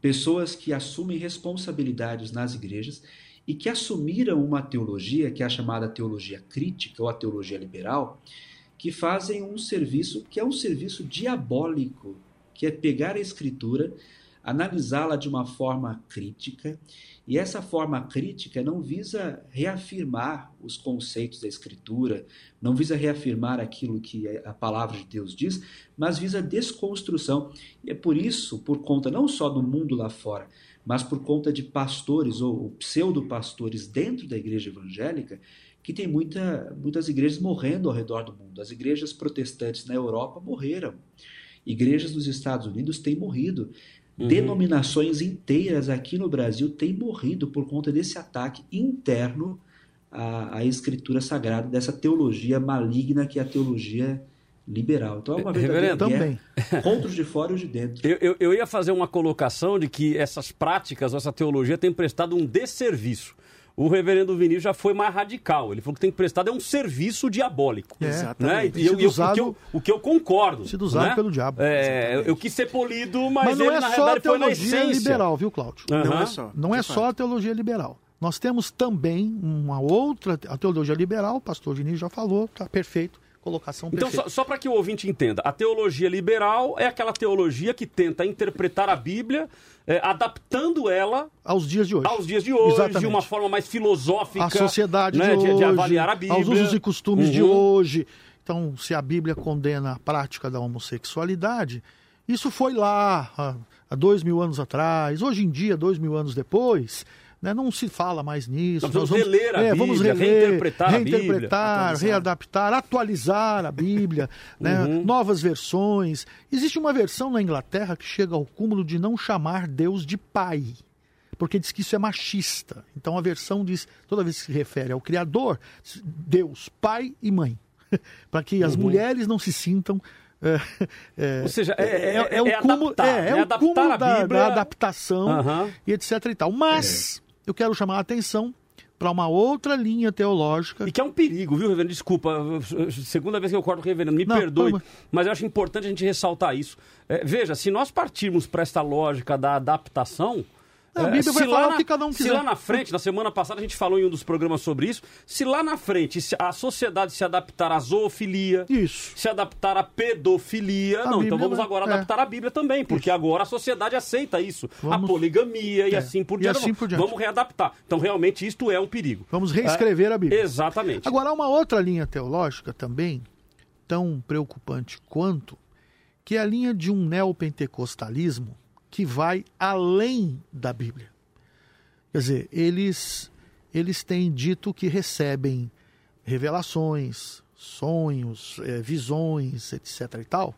pessoas que assumem responsabilidades nas igrejas e que assumiram uma teologia, que é a chamada teologia crítica ou a teologia liberal, que fazem um serviço que é um serviço diabólico, que é pegar a escritura analisá-la de uma forma crítica, e essa forma crítica não visa reafirmar os conceitos da Escritura, não visa reafirmar aquilo que a palavra de Deus diz, mas visa desconstrução. E é por isso, por conta não só do mundo lá fora, mas por conta de pastores ou pseudo-pastores dentro da igreja evangélica, que tem muita, muitas igrejas morrendo ao redor do mundo. As igrejas protestantes na Europa morreram. Igrejas nos Estados Unidos têm morrido. Uhum. Denominações inteiras aqui no Brasil têm morrido por conta desse ataque interno à, à escritura sagrada, dessa teologia maligna que é a teologia liberal. Então é uma verdadeira também. contra os de fora e os de dentro. Eu, eu, eu, ia fazer uma colocação de que essas práticas, essa teologia tem prestado um desserviço o reverendo Vinícius já foi mais radical. Ele falou que tem que prestar é um serviço diabólico. É, exatamente. Né? E eu, eu, usado, o, que eu, o que eu concordo. Sido usado né? pelo diabo. É, eu quis ser polido, mas, mas não ele, é na só a teologia liberal, viu, Cláudio? Uhum. Não é só. Não é só a teologia liberal. Nós temos também uma outra, a teologia liberal, o pastor Vinícius já falou, está perfeito colocação Então, só, só para que o ouvinte entenda, a teologia liberal é aquela teologia que tenta interpretar a Bíblia, é, adaptando ela aos dias de hoje. Aos dias de hoje, Exatamente. de uma forma mais filosófica. A sociedade né, de, hoje, de, avaliar a Bíblia. Aos usos e costumes uhum. de hoje. Então, se a Bíblia condena a prática da homossexualidade, isso foi lá há, há dois mil anos atrás. Hoje em dia, dois mil anos depois, né? Não se fala mais nisso. Nós vamos, vamos reler a é, Bíblia, vamos reler, reinterpretar, reinterpretar Bíblia, readaptar, atualizar a Bíblia, né? uhum. novas versões. Existe uma versão na Inglaterra que chega ao cúmulo de não chamar Deus de pai porque diz que isso é machista. Então a versão diz, toda vez que se refere ao Criador, Deus, pai e mãe, para que as uhum. mulheres não se sintam É, é, Ou seja, é, é, é, é o é cúmulo, adaptar, é, é né? o Adaptar cúmulo a da, da adaptação Aham. e etc e tal. Mas eu quero chamar a atenção para uma outra linha teológica. E que é um perigo, viu, reverendo? Desculpa, segunda vez que eu corto o reverendo, me Não, perdoe, calma. mas eu acho importante a gente ressaltar isso. É, veja, se nós partirmos para esta lógica da adaptação. A é, Bíblia se vai falar na- o que cada um Se quiser. lá na frente, na semana passada, a gente falou em um dos programas sobre isso, se lá na frente se a sociedade se adaptar à zoofilia, Isso. se adaptar à pedofilia, A não, então Bíblia vamos vai- agora é. adaptar a Bíblia também, porque agora a sociedade aceita isso. Vamos- A poligamia e É, assim por e diante. assim por diante. Vamos readaptar. Então, realmente, isto é um perigo. Vamos reescrever a Bíblia. Exatamente. Agora, há uma outra linha teológica também, tão preocupante quanto, que é a linha de um neopentecostalismo que vai além da Bíblia. Quer dizer, eles, eles têm dito que recebem revelações, sonhos, eh, visões, etc. e tal.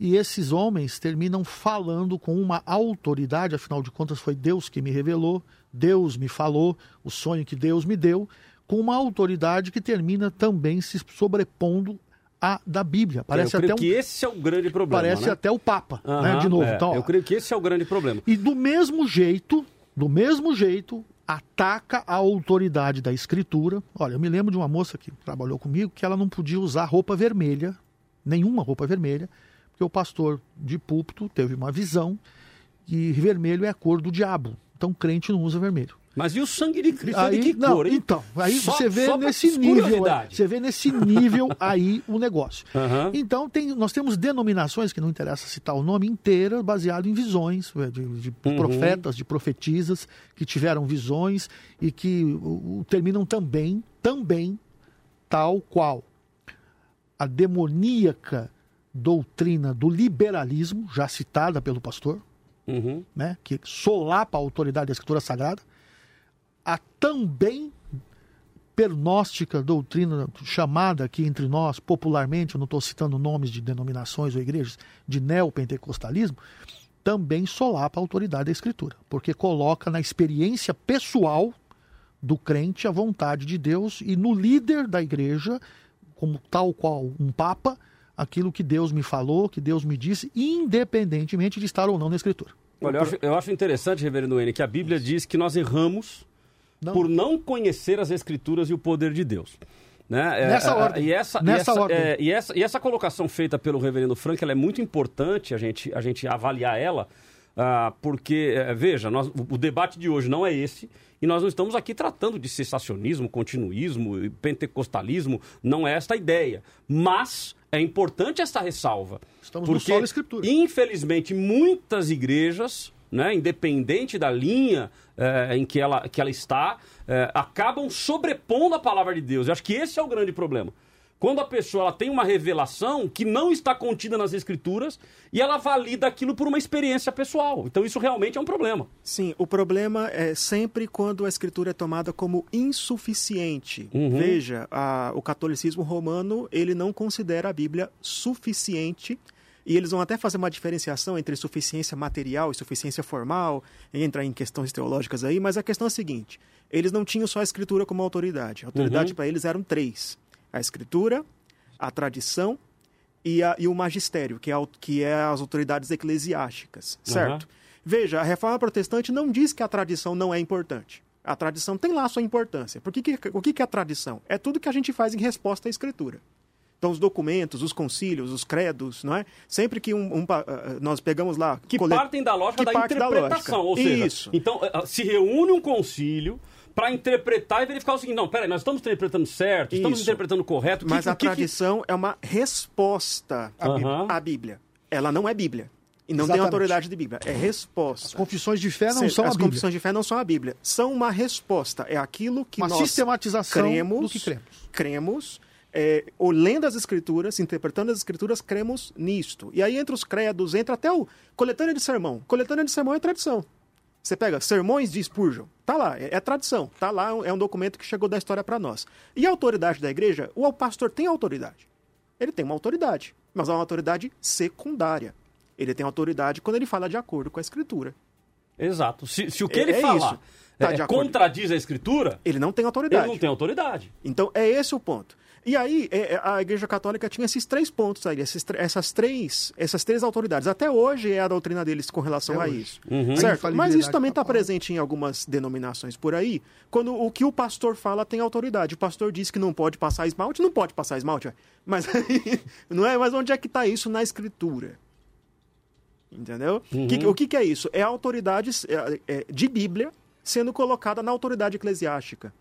E esses homens terminam falando com uma autoridade, afinal de contas foi Deus que me revelou, Deus me falou, o sonho que Deus me deu, com uma autoridade que termina também se sobrepondo à da Bíblia. Parece eu creio até um, que esse é o grande problema. parece né? até o Papa, né, de novo. é, Então, eu creio que esse é o grande problema. e do mesmo jeito, do mesmo jeito, ataca a autoridade da escritura. Olha, eu me lembro de uma moça que trabalhou comigo que ela não podia usar roupa vermelha, nenhuma roupa vermelha, porque o pastor de púlpito teve uma visão e vermelho é a cor do diabo. Então crente não usa vermelho. Mas e o sangue de Cristo é de Aí, que não, cor, hein? então, aí Só- você vê nesse nível, você vê nesse nível aí o negócio. Aham. Então tem, nós temos denominações que não interessa citar o nome inteira, baseado em visões eh, de, de Uhum. profetas, de profetisas que tiveram visões e que o- terminam também, também tal qual a demoníaca doutrina do liberalismo, já citada pelo pastor, Uhum. né, que solapa a autoridade da Escritura Sagrada, a também pernóstica doutrina chamada aqui entre nós, popularmente, eu não estou citando nomes de denominações ou igrejas, de neopentecostalismo, também solapa a autoridade da Escritura, porque coloca na experiência pessoal do crente a vontade de Deus e no líder da igreja, como tal qual um papa, aquilo que Deus me falou, que Deus me disse, independentemente de estar ou não na Escritura. Olha, eu acho, eu acho interessante, reverendo N, que a Bíblia diz que nós erramos Não. por não conhecer as Escrituras e o poder de Deus. Né? É, Nessa é, ordem. E essa, Nessa e essa, ordem. é, e, essa, e essa colocação feita pelo reverendo Frank ela é muito importante a gente, a gente avaliar ela, ah, porque, é, veja, nós, o, debate de hoje não é esse, e nós não estamos aqui tratando de cessacionismo, continuismo, pentecostalismo, não é esta a ideia. Mas é importante essa ressalva. Estamos no porque, solo escritura. Infelizmente, muitas igrejas, né, independente da linha eh, em que ela, que ela está, eh, acabam sobrepondo a palavra de Deus. Eu acho que esse é o grande problema. Quando a pessoa ela tem uma revelação que não está contida nas escrituras e ela valida aquilo por uma experiência pessoal. Então isso realmente é um problema. Sim, o problema é sempre quando a escritura é tomada como insuficiente. Uhum. Veja, a- o catolicismo romano ele não considera a Bíblia suficiente e eles vão até fazer uma diferenciação entre suficiência material e suficiência formal, e entrar em questões teológicas aí, mas a questão é a seguinte: eles não tinham só a escritura como autoridade. A autoridade Uhum. para eles eram três: a escritura, a tradição e, a- e o magistério, que é, a- que é as autoridades eclesiásticas, certo? Veja, a reforma protestante não diz que a tradição não é importante. A tradição tem lá a sua importância. Por que que- o que, que é a tradição? É tudo que a gente faz em resposta à escritura. Então, os documentos, os concílios, os credos, não é? Sempre que um, um pa- ah, nós pegamos lá... Que cole- partem da lógica que da parte da interpretação. lógica. ou seja, Isso. então eh, se reúne um concílio para interpretar e verificar o seguinte: não, peraí, nós estamos interpretando certo, estamos Isso. interpretando correto. Mas que, a que que- tradição é uma resposta à Bíblia. Aham. à Bíblia. Ela não é Bíblia. E não tem Exatamente. autoridade de Bíblia. É resposta. As confissões de fé não Sim, são a As Bíblia. confissões de fé não são a Bíblia. São uma resposta. É aquilo que Uma nós sistematização cremos, do que cremos. cremos é, ou lendo as escrituras, interpretando as escrituras, cremos nisto. E aí entre os credos, entra até o coletânea de sermão. Coletânea de sermão é tradição. Você pega sermões de Spurgeon, tá lá, é, é tradição, tá lá, é um documento que chegou da história para nós. E a autoridade da igreja, o pastor tem autoridade. Ele tem uma autoridade, mas é uma autoridade secundária. Ele tem autoridade quando ele fala de acordo com a escritura. Exato. Se, se o que É- ele é isso. Tá acordo. contradiz a escritura, Ele não tem ele autoridade. não tem autoridade. Então é esse o ponto. E aí, é, é, a Igreja Católica tinha esses três pontos aí, esses, essas, três, essas três autoridades. Até hoje é a doutrina deles com relação Até a hoje. isso. Uhum. Certo? Mas isso também está presente em algumas denominações por aí. Quando o que o pastor fala tem autoridade. O pastor diz que não pode passar esmalte, não pode passar esmalte. ué. Mas aí, não é? Mas onde é que está isso na escritura? Entendeu? Que- o que, que é isso? É a autoridade é, de Bíblia sendo colocada na autoridade eclesiástica.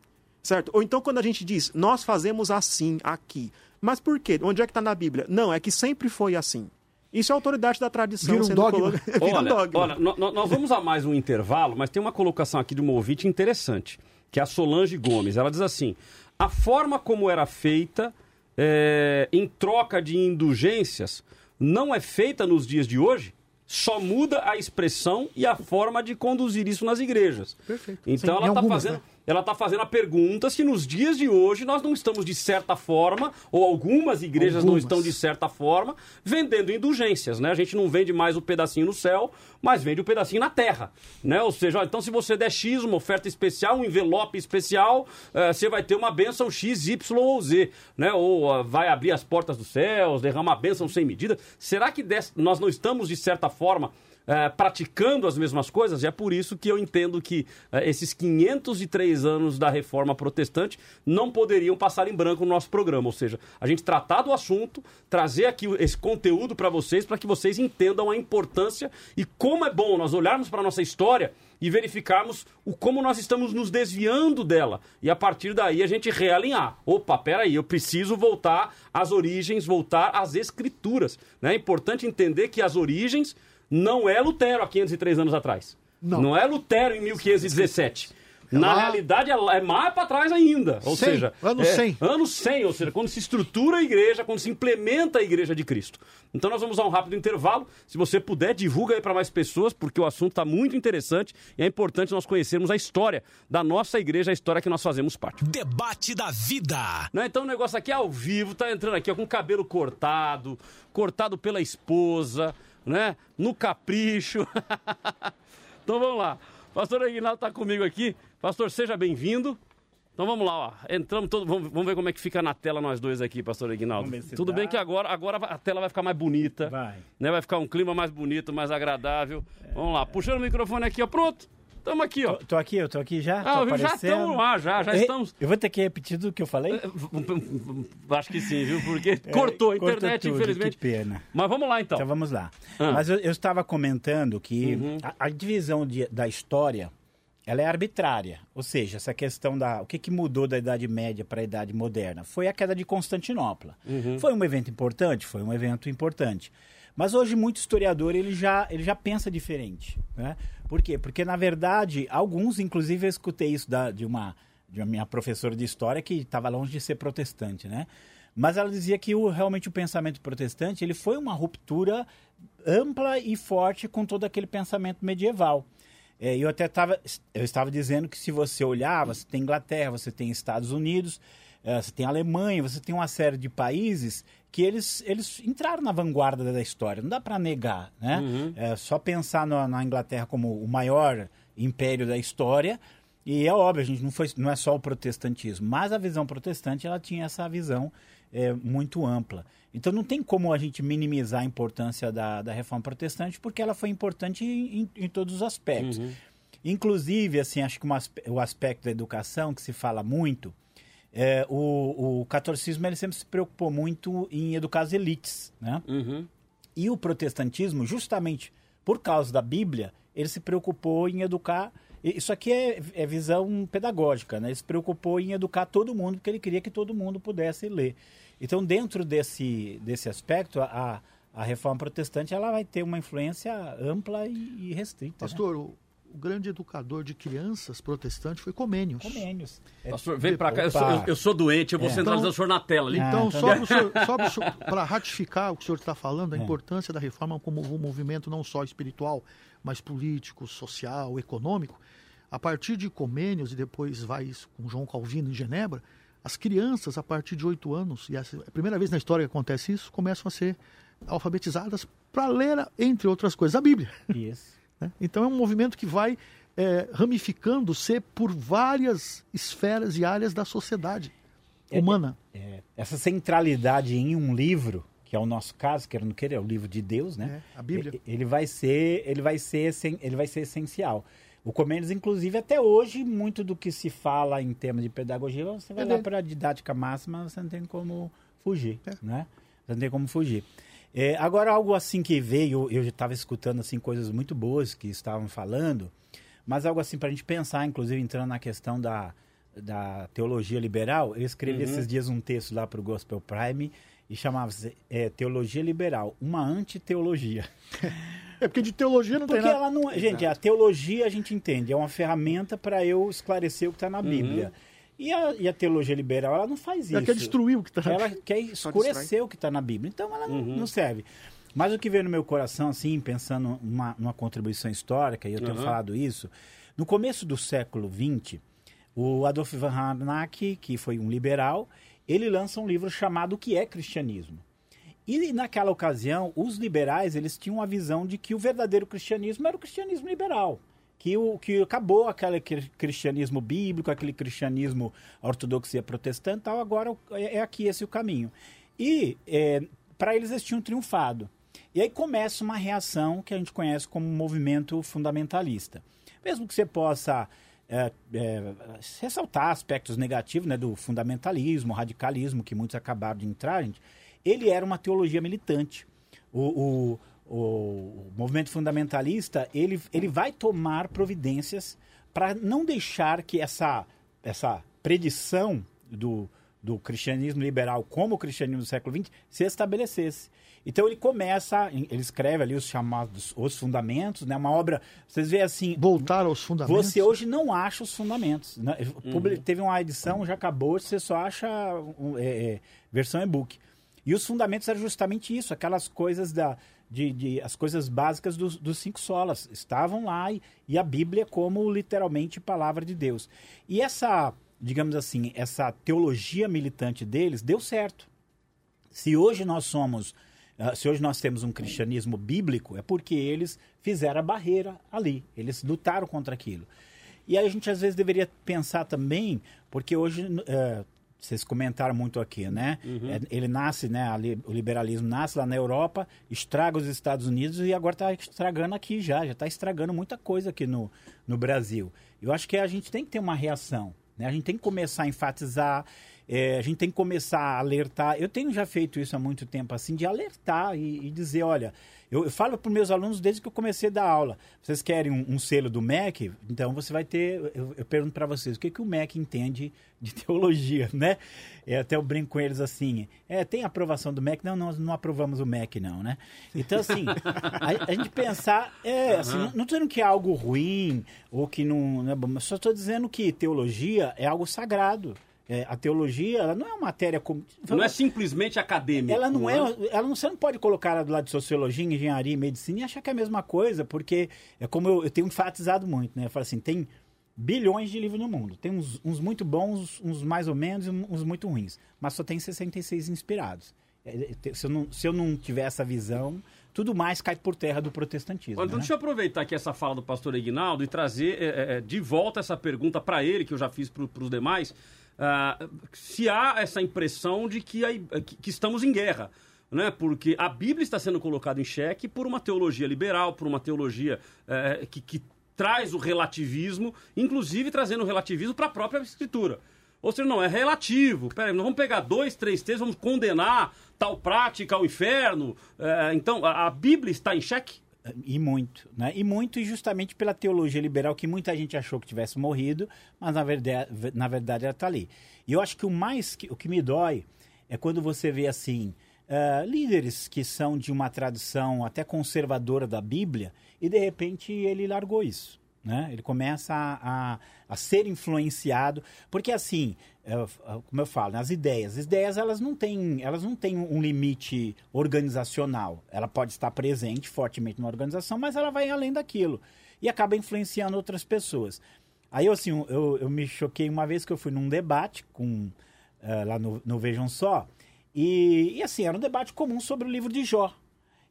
Certo? Ou então quando a gente diz, nós fazemos assim aqui. Mas por quê? Onde é que está na Bíblia? Não, é que sempre foi assim. Isso é autoridade da tradição Vira um sendo dogma. coloca- Vira um Olha, dogma. olha nó- nó- nós vamos a mais um intervalo, mas tem uma colocação aqui de uma ouvinte interessante, que é a Solange Gomes. Ela diz assim: a forma como era feita é, em troca de indulgências não é feita nos dias de hoje? Só muda a expressão e a forma de conduzir isso nas igrejas. Perfeito. Então Sim, ela está fazendo, né? Ela está fazendo a pergunta se nos dias de hoje nós não estamos de certa forma, ou algumas igrejas não Algumas. estão de certa forma, vendendo indulgências, né? A gente não vende mais o pedacinho no céu, mas vende o pedacinho na terra, né? Ou seja, ó, então se você der X, uma oferta especial, um envelope especial, eh, você vai ter uma bênção X, Y ou Z, né? Ou ah, vai abrir as portas dos céus, derramar bênção sem medida. Será que des- nós não estamos de certa forma eh, praticando as mesmas coisas, e é por isso que eu entendo que eh, esses 503 anos da reforma protestante não poderiam passar em branco no nosso programa. Ou seja, a gente tratar do assunto, trazer aqui esse conteúdo para vocês, para que vocês entendam a importância e como é bom nós olharmos para a nossa história e verificarmos o como nós estamos nos desviando dela. E a partir daí a gente realinhar. Opa, peraí, eu preciso voltar às origens, voltar às escrituras. né? É importante entender que as origens não é Lutero há 503 anos atrás. Não. é Lutero em 1517. É Na lá- realidade, é é mais para trás ainda. Ou 100, seja, anos é, 100. Anos 100, ou seja, quando se estrutura a igreja, quando se implementa a igreja de Cristo. Então nós vamos a um rápido intervalo. Se você puder, divulga aí para mais pessoas, porque o assunto está muito interessante e é importante nós conhecermos a história da nossa igreja, a história que nós fazemos parte. Debate da vida. Né? Então o negócio aqui é ao vivo, tá entrando aqui ó, com o cabelo cortado, cortado pela esposa, né? No capricho. então vamos lá. Pastor Aguinaldo tá comigo aqui. Pastor, seja bem-vindo. Então vamos lá, ó. Entramos todos. Vamos, vamos ver como é que fica na tela nós dois aqui, pastor Aguinaldo. Tudo dá. bem que agora, agora a tela vai ficar mais bonita. Vai. Né? Vai ficar um clima mais bonito, mais agradável. Vamos lá. Puxando o microfone aqui, ó. Pronto. Tamo aqui, ó. Tô, tô aqui, eu tô aqui já. Ah, já estamos lá, já, já Eu- estamos. Eu vou ter que repetir tudo que eu falei? Acho que sim, viu? Porque cortou a É, cortou internet, tudo, infelizmente. Que pena. Mas vamos lá então. Então vamos lá. Ah. Uhum. Mas eu, eu estava comentando que a, a divisão de- da história ela é arbitrária. Ou seja, essa questão da. O que, que mudou da Idade Média para a Idade Moderna? Foi a queda de Constantinopla. Uhum. Foi um evento importante? Foi um evento importante. Mas hoje, muito historiador ele já, ele já pensa diferente. Né? Por quê? Porque, na verdade, alguns, inclusive, eu escutei isso da, de, uma, de uma minha professora de história que estava longe de ser protestante, né? Mas ela dizia que o, realmente o pensamento protestante ele foi uma ruptura ampla e forte com todo aquele pensamento medieval. É, eu até estava eu estava dizendo que se você olhar, você tem Inglaterra, você tem Estados Unidos, você tem Alemanha, você tem uma série de países que eles, eles entraram na vanguarda da história. Não dá para negar, né? É só pensar no- na Inglaterra como o maior império da história. E é óbvio, a gente não, foi, não é só o protestantismo, mas a visão protestante ela tinha essa visão é, muito ampla. Então não tem como a gente minimizar a importância da, da reforma protestante, porque ela foi importante em, em- todos os aspectos. Inclusive, assim, acho que uma o aspecto da educação que se fala muito, é, o, o catolicismo ele sempre se preocupou muito em educar as elites, né? Uhum. E o protestantismo, justamente por causa da Bíblia, ele se preocupou em educar. Isso aqui é, é visão pedagógica, né? Ele se preocupou em educar todo mundo, porque ele queria que todo mundo pudesse ler. Então, dentro desse, desse aspecto, a, a reforma protestante ela vai ter uma influência ampla e, e restrita. né? Pastor, o, o grande educador de crianças protestante foi Comênios. Comênios. É, Pastor, vem pra cá. Eu sou, eu- sou doente, eu vou É. centralizar Então- o senhor na tela ali. Ah, Então, então- só, para ratificar o que o senhor está falando, a É. importância da reforma como um movimento não só espiritual, mas político, social, econômico, a partir de Comênios e depois vai isso com João Calvino em Genebra, as crianças a partir de oito anos, e essa é a primeira vez na história que acontece isso, começam a ser alfabetizadas para ler, entre outras coisas, a Bíblia. Isso. Né? Então é um movimento que vai é, ramificando-se por várias esferas e áreas da sociedade. humana. É, essa centralidade em um livro, que é o nosso caso, quer não querer, é o livro de Deus, né? É, a Bíblia. Ele vai ser, ele vai ser, ele vai ser essencial. O Comênios, inclusive, até hoje, muito do que se fala em termos de pedagogia, você vai É lá para a didática máxima, você não tem como fugir, É. né? Você não tem como fugir. É, agora, algo assim que veio, eu já estava escutando assim coisas muito boas que estavam falando, mas algo assim para a gente pensar, inclusive entrando na questão da, da teologia liberal, eu escrevi esses dias um texto lá para o Gospel Prime e chamava-se é, Teologia Liberal, uma antiteologia. É porque de teologia não Porque tem nada. ela não. é- Gente, a teologia a gente entende, é uma ferramenta para eu esclarecer o que está Uhum. na Bíblia. E, a, e a teologia liberal, ela não faz isso. Ela quer destruir o que está Ela quer escurecer o que está na Bíblia. Então ela não, não serve. Mas o que veio no meu coração, assim, pensando numa, numa contribuição histórica, e eu tenho Uhum. falado isso, no começo do século XX, o Adolf von Harnack, que foi um liberal, ele lança um livro chamado O que é Cristianismo? E naquela ocasião, os liberais eles tinham a visão de que o verdadeiro cristianismo era o cristianismo liberal. Que, o, que acabou aquele cri- cristianismo bíblico, aquele cristianismo ortodoxia protestante, tal, agora é, é aqui esse o caminho. E para eles eles tinham triunfado. E aí começa uma reação que a gente conhece como movimento fundamentalista. Mesmo que você possa é, é, ressaltar aspectos negativos né, do fundamentalismo, radicalismo, que muitos acabaram de entrar, gente, ele era uma teologia militante. O, o, o, o movimento fundamentalista ele, ele vai tomar providências para não deixar que essa, essa predição do, do cristianismo liberal como o cristianismo do século XX se estabelecesse. Então ele começa, ele escreve ali os chamados Os Fundamentos, né? Uma obra, vocês veem assim, Voltar aos fundamentos. você hoje não acha os fundamentos. né? Publi- Teve uma edição, já acabou, você só acha é, é, versão e-book. E os fundamentos eram justamente isso, aquelas coisas da, de, de- as coisas básicas dos, dos cinco solas estavam lá e, e a Bíblia como literalmente palavra de Deus. E essa, digamos assim, essa teologia militante deles deu certo. Se hoje nós somos, ah, se hoje nós temos um cristianismo bíblico, é porque eles fizeram a barreira ali, eles lutaram contra aquilo. E aí a gente às vezes deveria pensar também, porque hoje eh, vocês comentaram muito aqui, né? É, ele nasce, né? o liberalismo nasce lá na Europa, estraga os Estados Unidos e agora está estragando aqui já, já está estragando muita coisa aqui no, no Brasil. Eu acho que a gente tem que ter uma reação. Né? A gente tem que começar a enfatizar, é, a gente tem que começar a alertar. Eu tenho já feito isso há muito tempo, assim, de alertar e, e dizer, olha, eu, eu falo para os meus alunos desde que eu comecei a dar aula. Vocês querem um, um selo do MEC? Então você vai ter. Eu, eu pergunto para vocês, o que, que o MEC entende de teologia, né? É, até eu brinco com eles assim, é, tem aprovação do MEC? Não, nós não aprovamos o MEC, não, né? Então, assim, a, a gente pensar, é, assim, não, não tô dizendo que é algo ruim ou que não, não é bom, mas só estou dizendo que teologia é algo sagrado. É, a teologia, ela não é uma matéria como. Não é simplesmente acadêmico. Ela não é, né? ela não, você não pode colocar ela do lado de sociologia, engenharia, medicina e achar que é a mesma coisa, porque é como eu, eu tenho enfatizado muito, né? Eu falo assim, tem bilhões de livros no mundo. Tem uns, uns muito bons, uns mais ou menos e uns muito ruins, mas só tem 66 inspirados. É, é, Se eu não, se eu não tiver essa visão, tudo mais cai por terra do protestantismo. Então, né? deixa eu aproveitar aqui essa fala do pastor Ignaldo e trazer é, é, de volta essa pergunta para ele, que eu já fiz para os demais. Ah, se há essa impressão de que, aí- que- estamos em guerra. Né? Porque a Bíblia está sendo colocada em xeque por uma teologia liberal, por uma teologia é, que, que traz o relativismo, inclusive trazendo o relativismo para a própria Escritura. Ou seja, não, é relativo. Peraí, nós vamos pegar dois, três textos, vamos condenar tal prática ao inferno. É, então, a, a Bíblia está em xeque? E muito, né? E muito justamente pela teologia liberal que muita gente achou que tivesse morrido, mas na verdade, na verdade ela está ali. E eu acho que o mais que, o que me dói é quando você vê assim eh, líderes que são de uma tradição até conservadora da Bíblia e de repente ele largou isso. Né? Ele começa a, a, a ser influenciado, porque assim, como eu falo, as ideias, as ideias elas não têm, elas não têm um limite organizacional. Ela pode estar presente fortemente numa organização, mas ela vai além daquilo e acaba influenciando outras pessoas. Aí eu assim, eu, eu me choquei uma vez que eu fui num debate com eh, lá no, no Vejam Só e, e assim era um debate comum sobre o livro de Jó.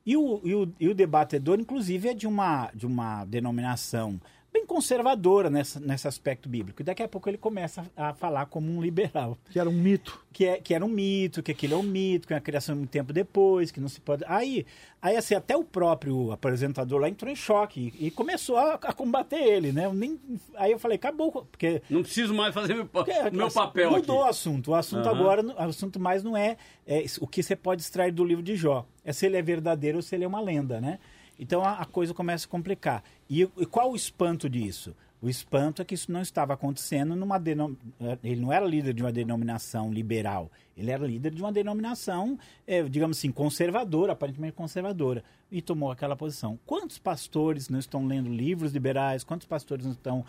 E o, e o, e o debatedor, inclusive, é de uma, de uma denominação bem conservadora nessa, nesse aspecto bíblico. E daqui a pouco ele começa a, falar como um liberal. Que era um mito. Que, é, que era um mito, que aquilo é um mito, que é uma criação muito tempo depois, que não se pode. Aí, aí assim, até o próprio apresentador lá entrou em choque e, e começou a, a, combater ele, né? Eu nem, aí eu falei, acabou, porque. Não preciso mais fazer meu, porque, meu assim, papel. Mudou aqui. o assunto. O assunto uhum. agora, o assunto mais não é, é o que você pode extrair do livro de Jó. É se ele é verdadeiro ou se ele é uma lenda, né? Então a, a coisa começa a complicar. E, e, qual o espanto disso? O espanto é que isso não estava acontecendo numa denom... Ele não era líder de uma denominação liberal, ele era líder de uma denominação, é, digamos assim, conservadora, aparentemente conservadora, e tomou aquela posição. Quantos pastores não estão lendo livros liberais? Quantos pastores não estão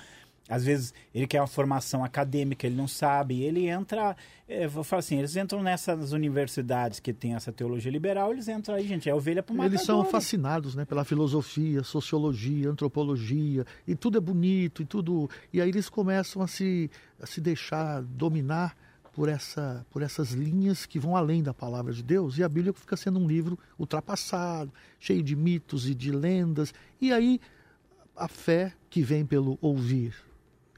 às vezes ele quer uma formação acadêmica, ele não sabe, ele entra, é, vou falar assim, eles entram nessas universidades que tem essa teologia liberal, eles entram aí, gente, é ovelha para Eles são fascinados, né, pela filosofia, sociologia, antropologia, e tudo é bonito, e tudo, e aí eles começam a se, a se deixar dominar por, essa, por essas linhas que vão além da palavra de Deus, e a Bíblia fica sendo um livro ultrapassado, cheio de mitos e de lendas, e aí a fé que vem pelo ouvir,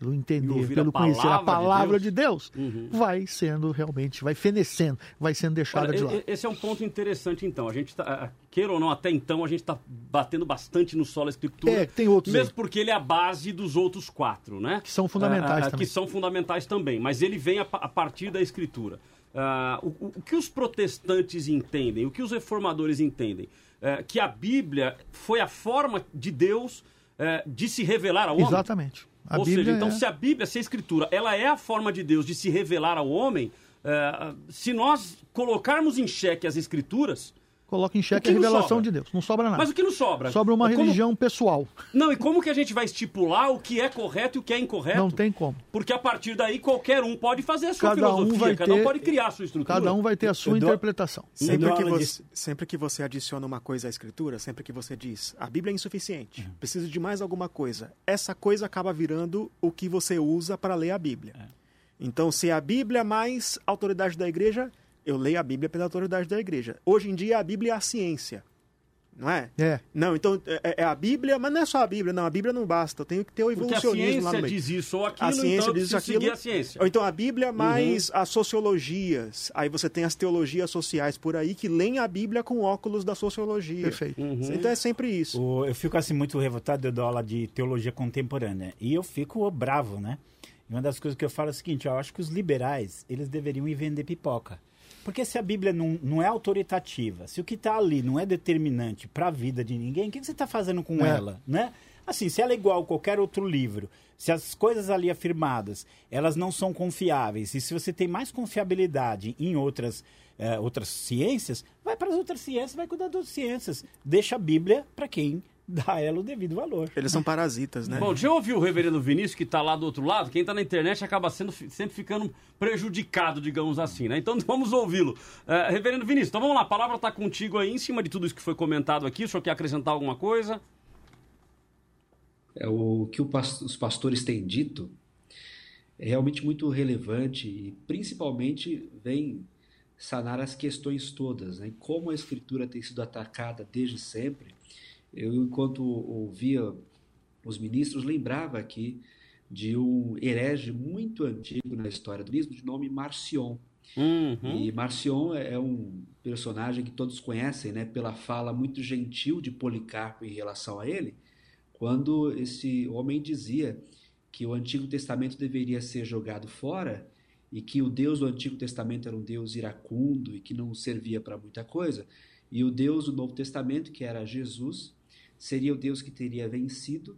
pelo entender, pelo a conhecer a palavra de Deus, de Deus uhum. vai sendo realmente, vai fenecendo, vai sendo deixada Olha, de lado. Esse é um ponto interessante, então. A gente tá, queira ou não, até então, a gente está batendo bastante no solo escritura. É, tem outros. Mesmo aí. porque ele é a base dos outros quatro, né? Que são fundamentais ah, também. Que são fundamentais também, mas ele vem a, a partir da escritura. Ah, o, o, que os protestantes entendem, o que os reformadores entendem? É, que a Bíblia foi a forma de Deus é, de se revelar ao homem. Exatamente. A Ou Bíblia seja, então, é... se a Bíblia, se a Escritura, ela é a forma de Deus de se revelar ao homem, é, se nós colocarmos em xeque as Escrituras, coloca em xeque a revelação de Deus. Não sobra nada. Mas o que não sobra? Sobra uma como... religião pessoal. Não, e como que a gente vai estipular o que é correto e o que é incorreto? Não tem como. Porque a partir daí qualquer um pode fazer a sua cada filosofia, um vai cada ter... um pode criar a sua estrutura. Cada um vai ter a sua interpretação. Sempre que, você, sempre que você adiciona uma coisa à escritura, sempre que você diz a Bíblia é insuficiente, uhum. preciso de mais alguma coisa, essa coisa acaba virando o que você usa para ler a Bíblia. É. Então, se é a Bíblia mais autoridade da igreja, eu leio a Bíblia pela autoridade da igreja. Hoje em dia, a Bíblia é a ciência. Não é? É. Não, então é, é, a Bíblia, mas não é só a Bíblia, não. A Bíblia não basta. Eu tenho que ter o evolucionismo a ciência lá no meio. diz isso ou aquilo, a ciência então diz aquilo. seguir a ciência. Ou então a Bíblia mais uhum. as sociologias. Aí você tem as teologias sociais por aí que leem a Bíblia com óculos da sociologia. Perfeito. Uhum. Então é sempre isso. O, eu fico assim muito revoltado, eu dou aula de teologia contemporânea. E eu fico bravo, né? E uma das coisas que eu falo é o seguinte, eu acho que os liberais, eles deveriam ir vender pipoca. Porque se a Bíblia não, não é autoritativa, se o que está ali não é determinante para a vida de ninguém, o que, que você está fazendo com é. ela, né? Assim, se ela é igual a qualquer outro livro, se as coisas ali afirmadas, elas não são confiáveis, e se você tem mais confiabilidade em outras, eh, outras ciências, vai para as outras ciências, vai cuidar das outras ciências. Deixa a Bíblia para quem dá a ela o devido valor. Eles são parasitas, né? Bom, deixa eu ouvir o reverendo Vinícius, que está lá do outro lado. Quem está na internet acaba sendo, sempre ficando prejudicado, digamos assim, né? Então vamos ouvi-lo. Uh, reverendo Vinícius, então vamos lá, a palavra está contigo aí, em cima de tudo isso que foi comentado aqui. O senhor quer acrescentar alguma coisa? É, o que o, os pastores têm dito é realmente muito relevante e principalmente vem sanar as questões todas, né? Como a escritura tem sido atacada desde sempre eu, enquanto ouvia os ministros, lembrava aqui de um herege muito antigo na história do livro, de nome Marcion. Uhum. E Marcion é, é um personagem que todos conhecem, né, pela fala muito gentil de Policarpo em relação a ele, quando esse homem dizia que o Antigo Testamento deveria ser jogado fora e que o Deus do Antigo Testamento era um Deus iracundo e que não servia para muita coisa, e o Deus do Novo Testamento, que era Jesus, seria o Deus que teria vencido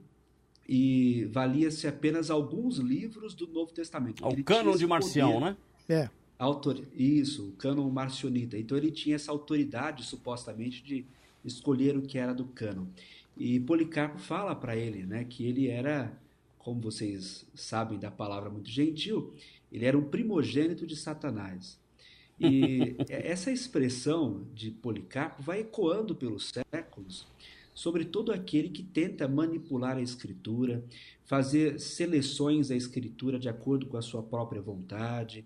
e valia-se apenas alguns livros do Novo Testamento. O cânon de Marcião, né? É. Autor... Isso, o cânon marcionita. Então ele tinha essa autoridade, supostamente, de escolher o que era do cânon. E Policarpo fala para ele né, que ele era, como vocês sabem da palavra muito gentil, ele era um primogênito de Satanás. E essa expressão de Policarpo vai ecoando pelos séculos sobre todo aquele que tenta manipular a Escritura, fazer seleções da Escritura de acordo com a sua própria vontade,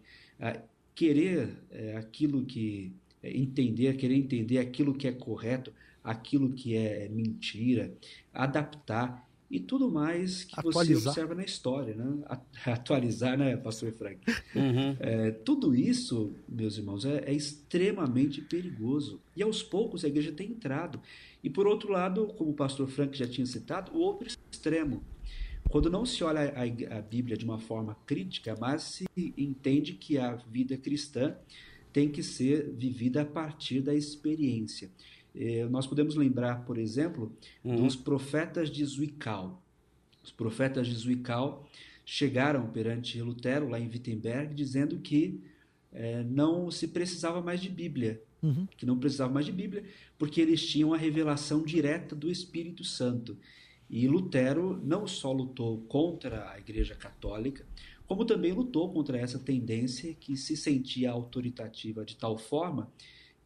querer é, aquilo que é, entender, querer entender aquilo que é correto, aquilo que é mentira, adaptar. E tudo mais que Atualizar. você observa na história, né? Atualizar, né, Pastor Frank? Uhum. É, tudo isso, meus irmãos, é, é, extremamente perigoso. E aos poucos a igreja tem entrado. E por outro lado, como o Pastor Frank já tinha citado, o outro extremo. Quando não se olha a, a Bíblia de uma forma crítica, mas se entende que a vida cristã tem que ser vivida a partir da experiência. Eh, nós podemos lembrar, por exemplo, uhum. dos profetas de Zwickau. Os profetas de Zwickau chegaram perante Lutero, lá em Wittenberg, dizendo que eh, não se precisava mais de Bíblia, uhum. que não precisava mais de Bíblia, porque eles tinham a revelação direta do Espírito Santo. E Lutero não só lutou contra a Igreja Católica, como também lutou contra essa tendência que se sentia autoritativa de tal forma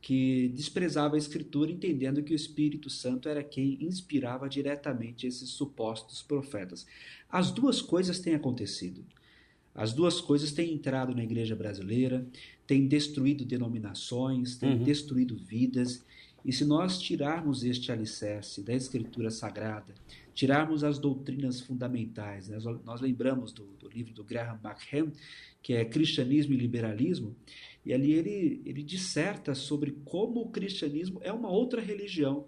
que desprezava a Escritura, entendendo que o Espírito Santo era quem inspirava diretamente esses supostos profetas. As duas coisas têm acontecido. As duas coisas têm entrado na igreja brasileira, têm destruído denominações, têm uhum. destruído vidas. E se nós tirarmos este alicerce da Escritura Sagrada, tirarmos as doutrinas fundamentais, né? nós lembramos do, do livro do Graham McHenry, que é Cristianismo e Liberalismo, e ali ele, ele disserta sobre como o cristianismo é uma outra religião.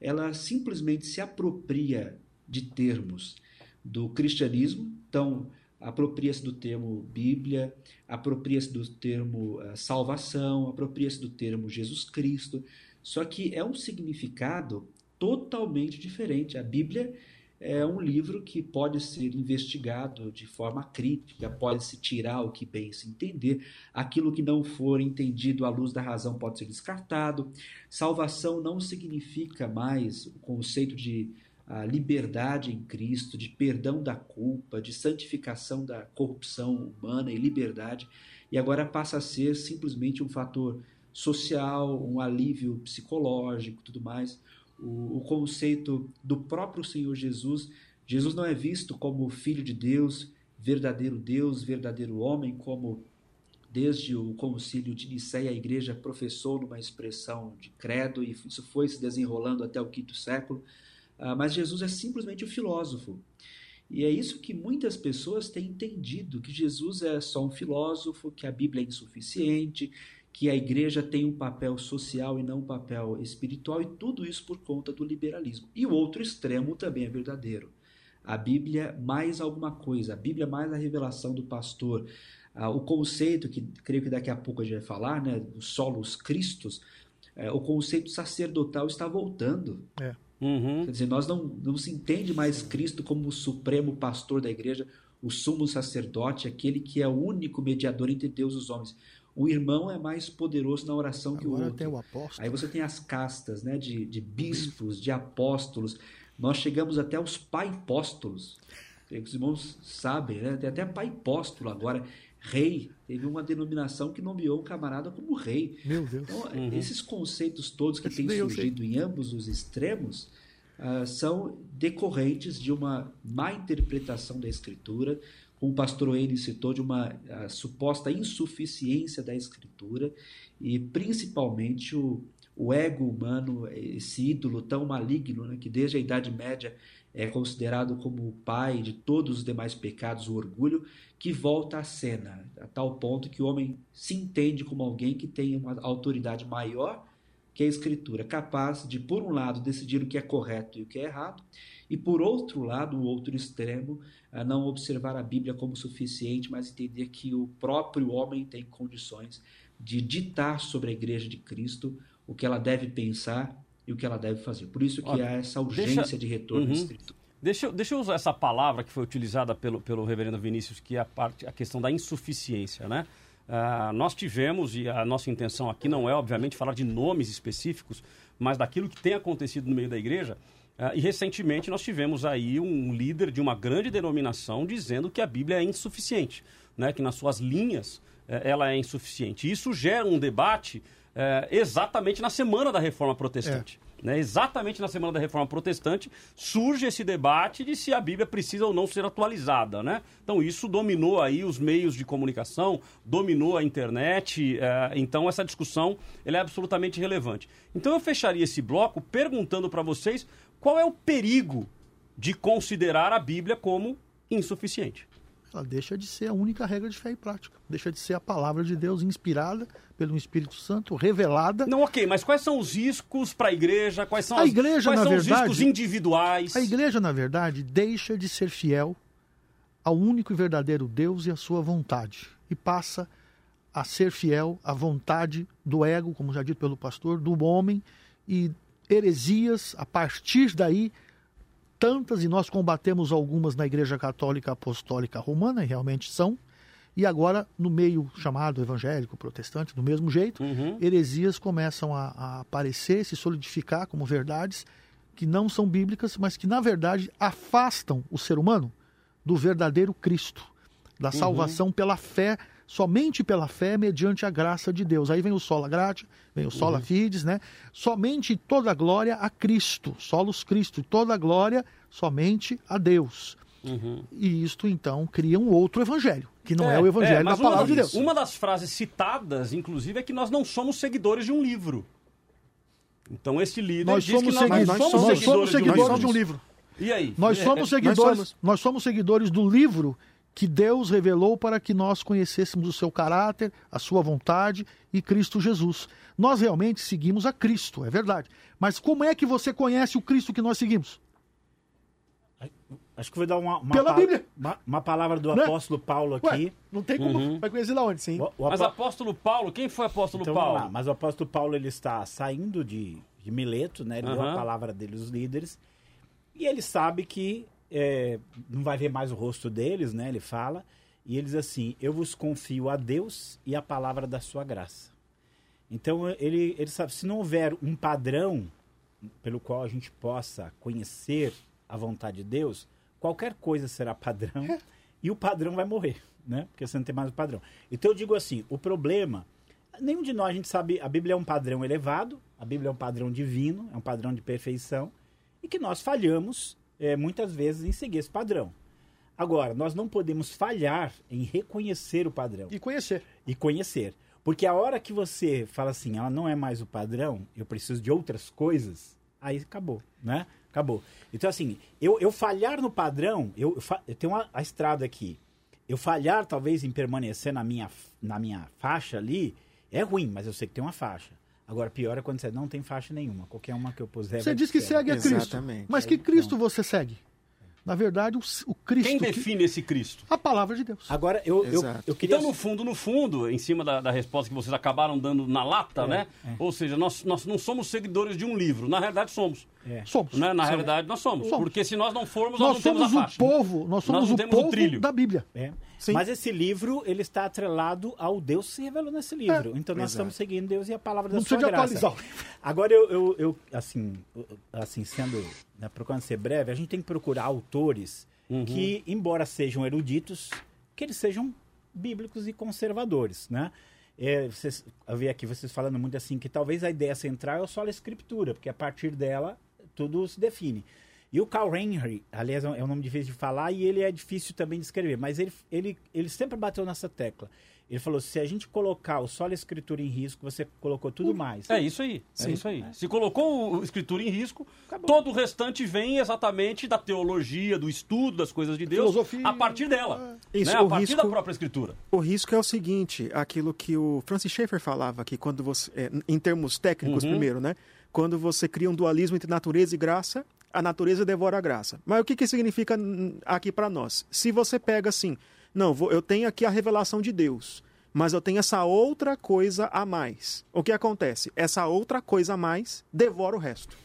Ela simplesmente se apropria de termos do cristianismo, então apropria-se do termo Bíblia, apropria-se do termo uh, salvação, apropria-se do termo Jesus Cristo, só que é um significado totalmente diferente. A Bíblia é um livro que pode ser investigado de forma crítica, pode-se tirar o que bem se entender, aquilo que não for entendido à luz da razão pode ser descartado. Salvação não significa mais o conceito de a liberdade em Cristo, de perdão da culpa, de santificação da corrupção humana e liberdade, e agora passa a ser simplesmente um fator social, um alívio psicológico, tudo mais o, conceito do próprio Senhor Jesus. Jesus não é visto como filho de Deus, verdadeiro Deus, verdadeiro homem, como desde o concílio de Nicéia a igreja professou numa expressão de credo e isso foi se desenrolando até o quinto século. Ah, mas Jesus é simplesmente o filósofo. E é isso que muitas pessoas têm entendido, que Jesus é só um filósofo, que a Bíblia é insuficiente, que a igreja tem um papel social e não um papel espiritual, e tudo isso por conta do liberalismo. E o outro extremo também é verdadeiro. A Bíblia mais alguma coisa, a Bíblia mais a revelação do pastor, ah, o conceito que creio que daqui a pouco a gente vai falar, né, dos solos cristos, é, o conceito sacerdotal está voltando. É. Uhum. Quer dizer, nós não, não se entende mais Cristo como o supremo pastor da igreja, o sumo sacerdote, aquele que é o único mediador entre Deus e os homens o irmão é mais poderoso na oração Agora que o outro. Tem o apóstolo. Aí você tem as castas né, de, de bispos, de apóstolos. Nós chegamos até os pai-póstolos. Os irmãos sabem, né? Tem até pai-póstolo agora, rei. Teve uma denominação que nomeou um camarada como rei. Meu Deus. Então, uhum. esses conceitos todos que têm surgido em ambos os extremos uh, são decorrentes de uma má interpretação da Escritura, como o pastor Wayne citou, de uma suposta insuficiência da escritura e principalmente o, o ego humano, esse ídolo tão maligno, né, que desde a Idade Média é considerado como o pai de todos os demais pecados, o orgulho, que volta à cena, a tal ponto que o homem se entende como alguém que tem uma autoridade maior que a Escritura, capaz de, por um lado, decidir o que é correto e o que é errado, e, por outro lado, o outro extremo, a não observar a Bíblia como suficiente, mas entender que o próprio homem tem condições de ditar sobre a Igreja de Cristo o que ela deve pensar e o que ela deve fazer. Por isso que Olha, há essa urgência deixa... de retorno uhum. Escritura. Deixa eu, deixa eu usar essa palavra que foi utilizada pelo, pelo reverendo Vinícius, que é a, parte, a questão da insuficiência, né? Uh, nós tivemos, e a nossa intenção aqui não é, obviamente, falar de nomes específicos, mas daquilo que tem acontecido no meio da igreja. Uh, e recentemente nós tivemos aí um líder de uma grande denominação dizendo que a Bíblia é insuficiente, né? que nas suas linhas uh, ela é insuficiente. Isso gera um debate eh, exatamente na semana da reforma protestante. É. Né? Exatamente na Semana da Reforma Protestante surge esse debate de se a Bíblia precisa ou não ser atualizada. Né? Então isso dominou aí os meios de comunicação, dominou a internet, é, então essa discussão é absolutamente relevante. Então eu fecharia esse bloco perguntando para vocês qual é o perigo de considerar a Bíblia como insuficiente. Ela deixa de ser a única regra de fé e prática. Deixa de ser a palavra de Deus inspirada pelo Espírito Santo, revelada. Não, ok, mas quais são os riscos para a igreja? Quais são, A as- igreja, quais na são os verdade- riscos individuais? A igreja, na verdade, deixa de ser fiel ao único e verdadeiro Deus e à sua vontade. E passa a ser fiel à vontade do ego, como já dito pelo pastor, do homem e heresias, a partir daí, tantas, e nós combatemos algumas na Igreja Católica Apostólica Romana, e realmente são, e agora no meio chamado evangélico, protestante, do mesmo jeito, heresias começam a, a aparecer, se solidificar como verdades que não são bíblicas, mas que na verdade afastam o ser humano do verdadeiro Cristo, da salvação pela fé, somente pela fé, mediante a graça de Deus. Aí vem o sola gratia, vem o sola fides, né? Somente toda a glória a Cristo, solos Cristo, toda a glória somente a Deus. E isto então cria um outro evangelho, que não é, o evangelho da mas palavra uma, de Deus. Uma das frases citadas, inclusive, é que nós não somos seguidores de um livro. Então esse líder Nós diz somos, que nós, nós nós somos somos seguidores, seguidores de de um livro. E aí? Nós É, somos é, seguidores, somos. nós somos seguidores do livro que Deus revelou para que nós conhecêssemos o seu caráter, a sua vontade e Cristo Jesus. Nós realmente seguimos a Cristo, é verdade. Mas como é que você conhece o Cristo que nós seguimos? Acho que vou dar uma, uma, Pela pa- Bíblia. uma, uma palavra do Né? apóstolo Paulo aqui. Ué, não tem como. Vai conhecer lá onde? Sim. O- o Mas apó- apóstolo Paulo, quem foi apóstolo Então, Paulo? lá. Mas o apóstolo Paulo ele está saindo de, de Mileto, né? Ele deu Aham. a palavra dele aos líderes. E ele sabe que é, não vai ver mais o rosto deles, né? Ele fala. E ele diz assim: Eu vos confio a Deus e a palavra da sua graça. Então ele, ele sabe, se não houver um padrão pelo qual a gente possa conhecer a vontade de Deus, qualquer coisa será padrão e o padrão vai morrer, né? Porque você não tem mais o padrão. Então eu digo assim, o problema, nenhum de nós a gente sabe, a Bíblia é um padrão elevado, a Bíblia é um padrão divino, é um padrão de perfeição e que nós falhamos eh, muitas vezes em seguir esse padrão. Agora, nós não podemos falhar em reconhecer o padrão E conhecer. e conhecer. Porque a hora que você fala assim, ela não é mais o padrão, eu preciso de outras coisas, aí acabou, né? Acabou. Então, assim, eu, eu falhar no padrão, eu, eu, eu tenho uma, a estrada aqui. Eu falhar, talvez, em permanecer na minha, na minha faixa ali, é ruim, mas eu sei que tem uma faixa. Agora, pior é quando você não tem faixa nenhuma. Qualquer uma que eu puser. Você diz que segue a Cristo. Exatamente. Mas que Cristo você segue? Na verdade, o, o Cristo. Quem que- define esse Cristo? A palavra de Deus. Agora, eu, eu, eu queria. Então, no fundo, no fundo, em cima da, da resposta que vocês acabaram dando na lata, né? Ou seja, nós, nós não somos seguidores de um livro. Na realidade, somos. É. Somos. Né? Na realidade, nós somos. Somos. Porque se nós não formos, nós, Nós não temos somos a o faixa. povo, nós somos não o temos o povo trilho. da Bíblia. É. Sim. Mas esse livro, ele está atrelado ao Deus que se revelou nesse livro. então nós Exato. estamos seguindo Deus e a palavra da Não sua graça. atualizar. Agora, eu, eu, eu, assim, assim, sendo, né, procurando ser breve, a gente tem que procurar autores que, embora sejam eruditos, que eles sejam bíblicos e conservadores, né? É, vocês, eu vi aqui vocês falando muito assim, que talvez a ideia central é só a escritura, porque a partir dela tudo se define. E o Carl Henry, aliás, é um nome difícil de falar e ele é difícil também de escrever, mas ele, ele, ele sempre bateu nessa tecla. Ele falou: se a gente colocar o só a escritura em risco, você colocou tudo mais. É isso aí, é isso aí. Se colocou o escritura em risco, todo o restante vem exatamente da teologia, do estudo das coisas de Deus, Filosofia. a partir dela. Isso, né? A o partir risco- da própria escritura. O risco é o seguinte, aquilo que o Francis Schaeffer falava aqui, quando você, é, em termos técnicos primeiro, né? Quando você cria um dualismo entre natureza e graça, a natureza devora a graça. Mas o que que significa aqui para nós? Se você pega assim, não, eu tenho aqui a revelação de Deus, mas eu tenho essa outra coisa a mais. O que acontece? Essa outra coisa a mais devora o resto.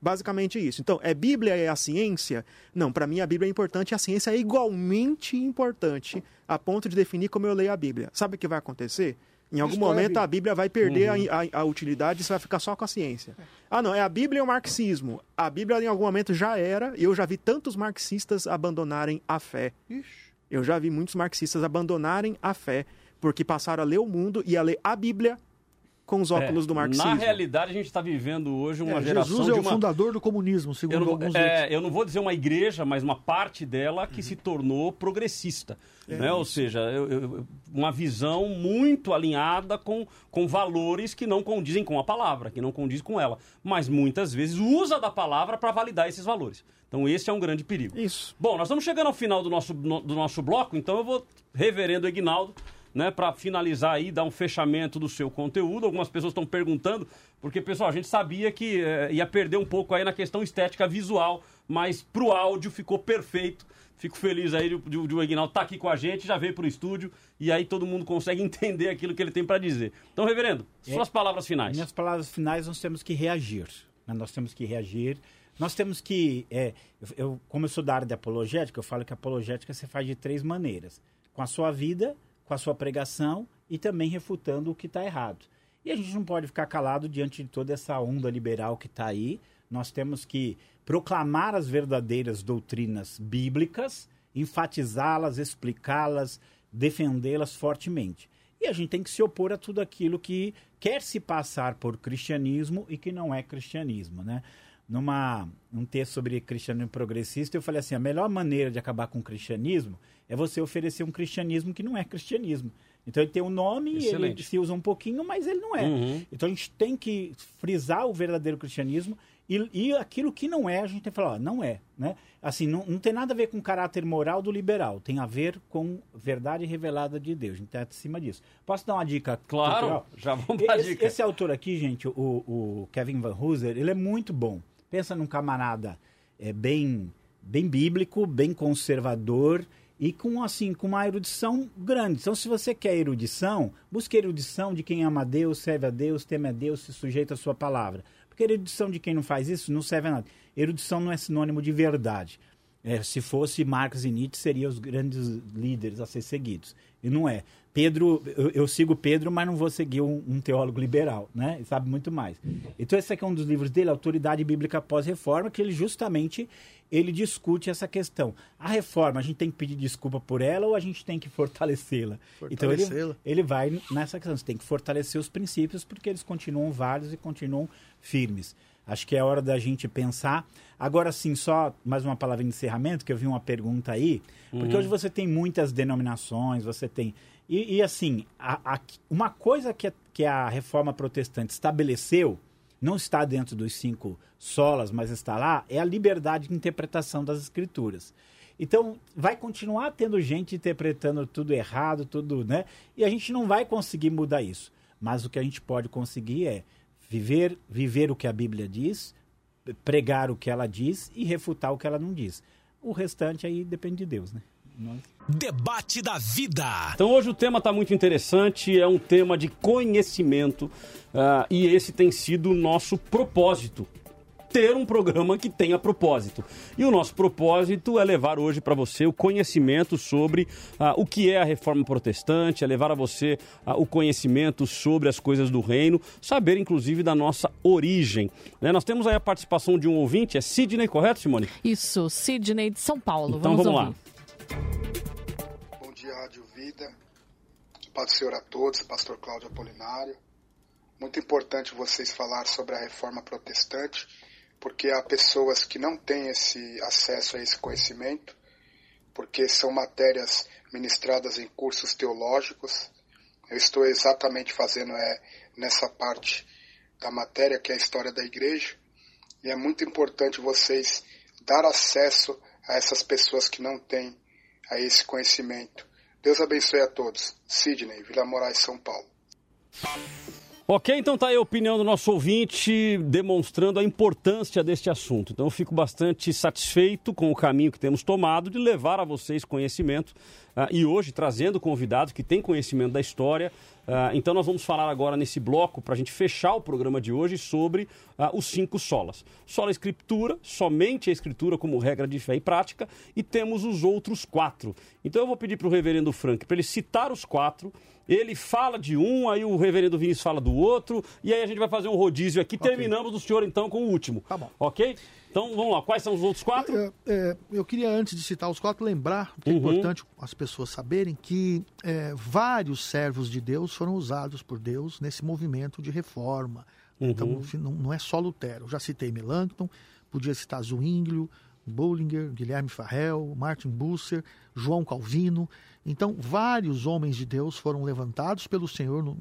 Basicamente isso. Então, é Bíblia é a ciência? Não, para mim a Bíblia é importante e a ciência é igualmente importante a ponto de definir como eu leio a Bíblia. Sabe o que vai acontecer? Em algum momento a Bíblia vai perder a, a- a utilidade e você vai ficar só com a ciência. Ah, não, é a Bíblia e o marxismo. A Bíblia em algum momento já era, e eu já vi tantos marxistas abandonarem a fé. Ixi. Eu já vi muitos marxistas abandonarem a fé porque passaram a ler o mundo e a ler a Bíblia com os óculos do marxismo. Na realidade, a gente está vivendo hoje uma É, geração Jesus é de o uma... fundador do comunismo, segundo Eu não, alguns é, outros. eu não vou dizer uma igreja, mas uma parte dela que se tornou progressista. né? Ou seja, eu- eu- uma visão muito alinhada com, com valores que não condizem com a palavra, que não condizem com ela. Mas muitas vezes usa da palavra para validar esses valores. Então esse é um grande perigo. Isso. Bom, nós estamos chegando ao final do nosso, no- do nosso bloco, então eu vou, reverendo Ignaldo, né, para finalizar aí, dar um fechamento do seu conteúdo. Algumas pessoas estão perguntando, porque, pessoal, a gente sabia que eh, ia perder um pouco aí na questão estética visual, mas pro áudio ficou perfeito. Fico feliz aí de, de, de o Ignaldo estar aqui com a gente, já veio pro estúdio, e aí todo mundo consegue entender aquilo que ele tem para dizer. Então, reverendo, suas palavras finais. Minhas palavras finais, nós temos que reagir. né? Nós temos que reagir. Nós temos que. é, eu, como eu sou da área de apologética, eu falo que a apologética se faz de três maneiras: com a sua vida, com a sua pregação e também refutando o que está errado. E a gente não pode ficar calado diante de toda essa onda liberal que está aí. Nós temos que proclamar as verdadeiras doutrinas bíblicas, enfatizá-las, explicá-las, defendê-las fortemente. E a gente tem que se opor a tudo aquilo que quer se passar por cristianismo e que não é cristianismo, né? Numa um texto sobre cristianismo progressista, eu falei assim, a melhor maneira de acabar com o cristianismo é você oferecer um cristianismo que não é cristianismo. Então ele tem um nome, ele Excelente. se usa um pouquinho, mas ele não é. Uhum. Então a gente tem que frisar o verdadeiro cristianismo e, e aquilo que não é, a gente tem que falar, ó, não é. Né? Assim, não, não tem nada a ver com o caráter moral do liberal, tem a ver com verdade revelada de Deus. A gente está acima disso. Posso dar uma dica? Claro, cultural? já vamos pra esse, dica. Esse autor aqui, gente, o, o Kevin Van Hooser, ele é muito bom. Pensa num camarada é, bem, bem bíblico, bem conservador e com assim com uma erudição grande. Então, se você quer erudição, busque erudição de quem ama a Deus, serve a Deus, teme a Deus, se sujeita à sua palavra. Porque erudição de quem não faz isso não serve a nada. Erudição não é sinônimo de verdade. É, se fosse Marx e Nietzsche, seriam os grandes líderes a ser seguidos. E não é. Pedro, eu, eu sigo Pedro, mas não vou seguir um, um teólogo liberal, né? Ele sabe muito mais. Então esse aqui é um dos livros dele, Autoridade Bíblica Pós-Reforma, que ele justamente ele discute essa questão. A reforma, a gente tem que pedir desculpa por ela ou a gente tem que fortalecê-la? Então ele, Fortalecê-la. ele vai nessa questão. Você tem que fortalecer os princípios porque eles continuam válidos e continuam firmes. Acho que é hora da gente pensar. Agora sim, só mais uma palavra de encerramento, que eu vi uma pergunta aí. Porque hoje você tem muitas denominações, você tem. E, e, assim, a- a- uma coisa que a, que a reforma protestante estabeleceu, não está dentro dos cinco solas, mas está lá, é a liberdade de interpretação das escrituras. Então, vai continuar tendo gente interpretando tudo errado, tudo, né? E a gente não vai conseguir mudar isso. Mas o que a gente pode conseguir é viver, viver o que a Bíblia diz, pregar o que ela diz e refutar o que ela não diz. O restante aí depende de Deus, né? Nós... Debate da vida. Então hoje o tema está muito interessante, é um tema de conhecimento ah, e esse tem sido o nosso propósito. Ter um programa que tenha propósito. E o nosso propósito é levar hoje para você o conhecimento sobre ah, o que é a reforma protestante, é levar a você ah, o conhecimento sobre as coisas do reino, saber inclusive da nossa origem. Né? Nós temos aí a participação de um ouvinte, é Sidney, correto, Simone? Isso, Sidney de São Paulo. Então vamos, vamos lá. Bom dia, Rádio Vida. Paz do Senhor a todos, Pastor Cláudio Apolinário. Muito importante vocês falar sobre a reforma protestante, porque há pessoas que não têm esse acesso a esse conhecimento, porque são matérias ministradas em cursos teológicos. Eu estou exatamente fazendo é, nessa parte da matéria, que é a história da igreja, e é muito importante vocês dar acesso a essas pessoas que não têm a esse conhecimento. Deus abençoe a todos. Sidney, Vila Moraes, São Paulo. Ok, então tá aí a opinião do nosso ouvinte demonstrando a importância deste assunto. Então eu fico bastante satisfeito com o caminho que temos tomado de levar a vocês conhecimento ah, e hoje trazendo convidados que têm conhecimento da história. Ah, então nós vamos falar agora nesse bloco para a gente fechar o programa de hoje sobre ah, os cinco solas. Sola Escritura, somente a Escritura como regra de fé e prática, e temos os outros quatro. Então eu vou pedir para o reverendo Frank para ele citar os quatro ele fala de um, aí o reverendo Vinícius fala do outro, e aí a gente vai fazer um rodízio aqui. Terminamos do senhor, então, com o último. Tá bom. Ok? Então, vamos lá. Quais são os outros quatro? É, é, eu queria, antes de citar os quatro, lembrar que é Uhum. importante as pessoas saberem que é, vários servos de Deus foram usados por Deus nesse movimento de reforma. Então, não, não é só Lutero. Eu já citei Melanchthon, podia citar Zwinglio, Bullinger, Guilherme Farrell, Martin Busser, João Calvino. Então, vários homens de Deus foram levantados pelo Senhor num,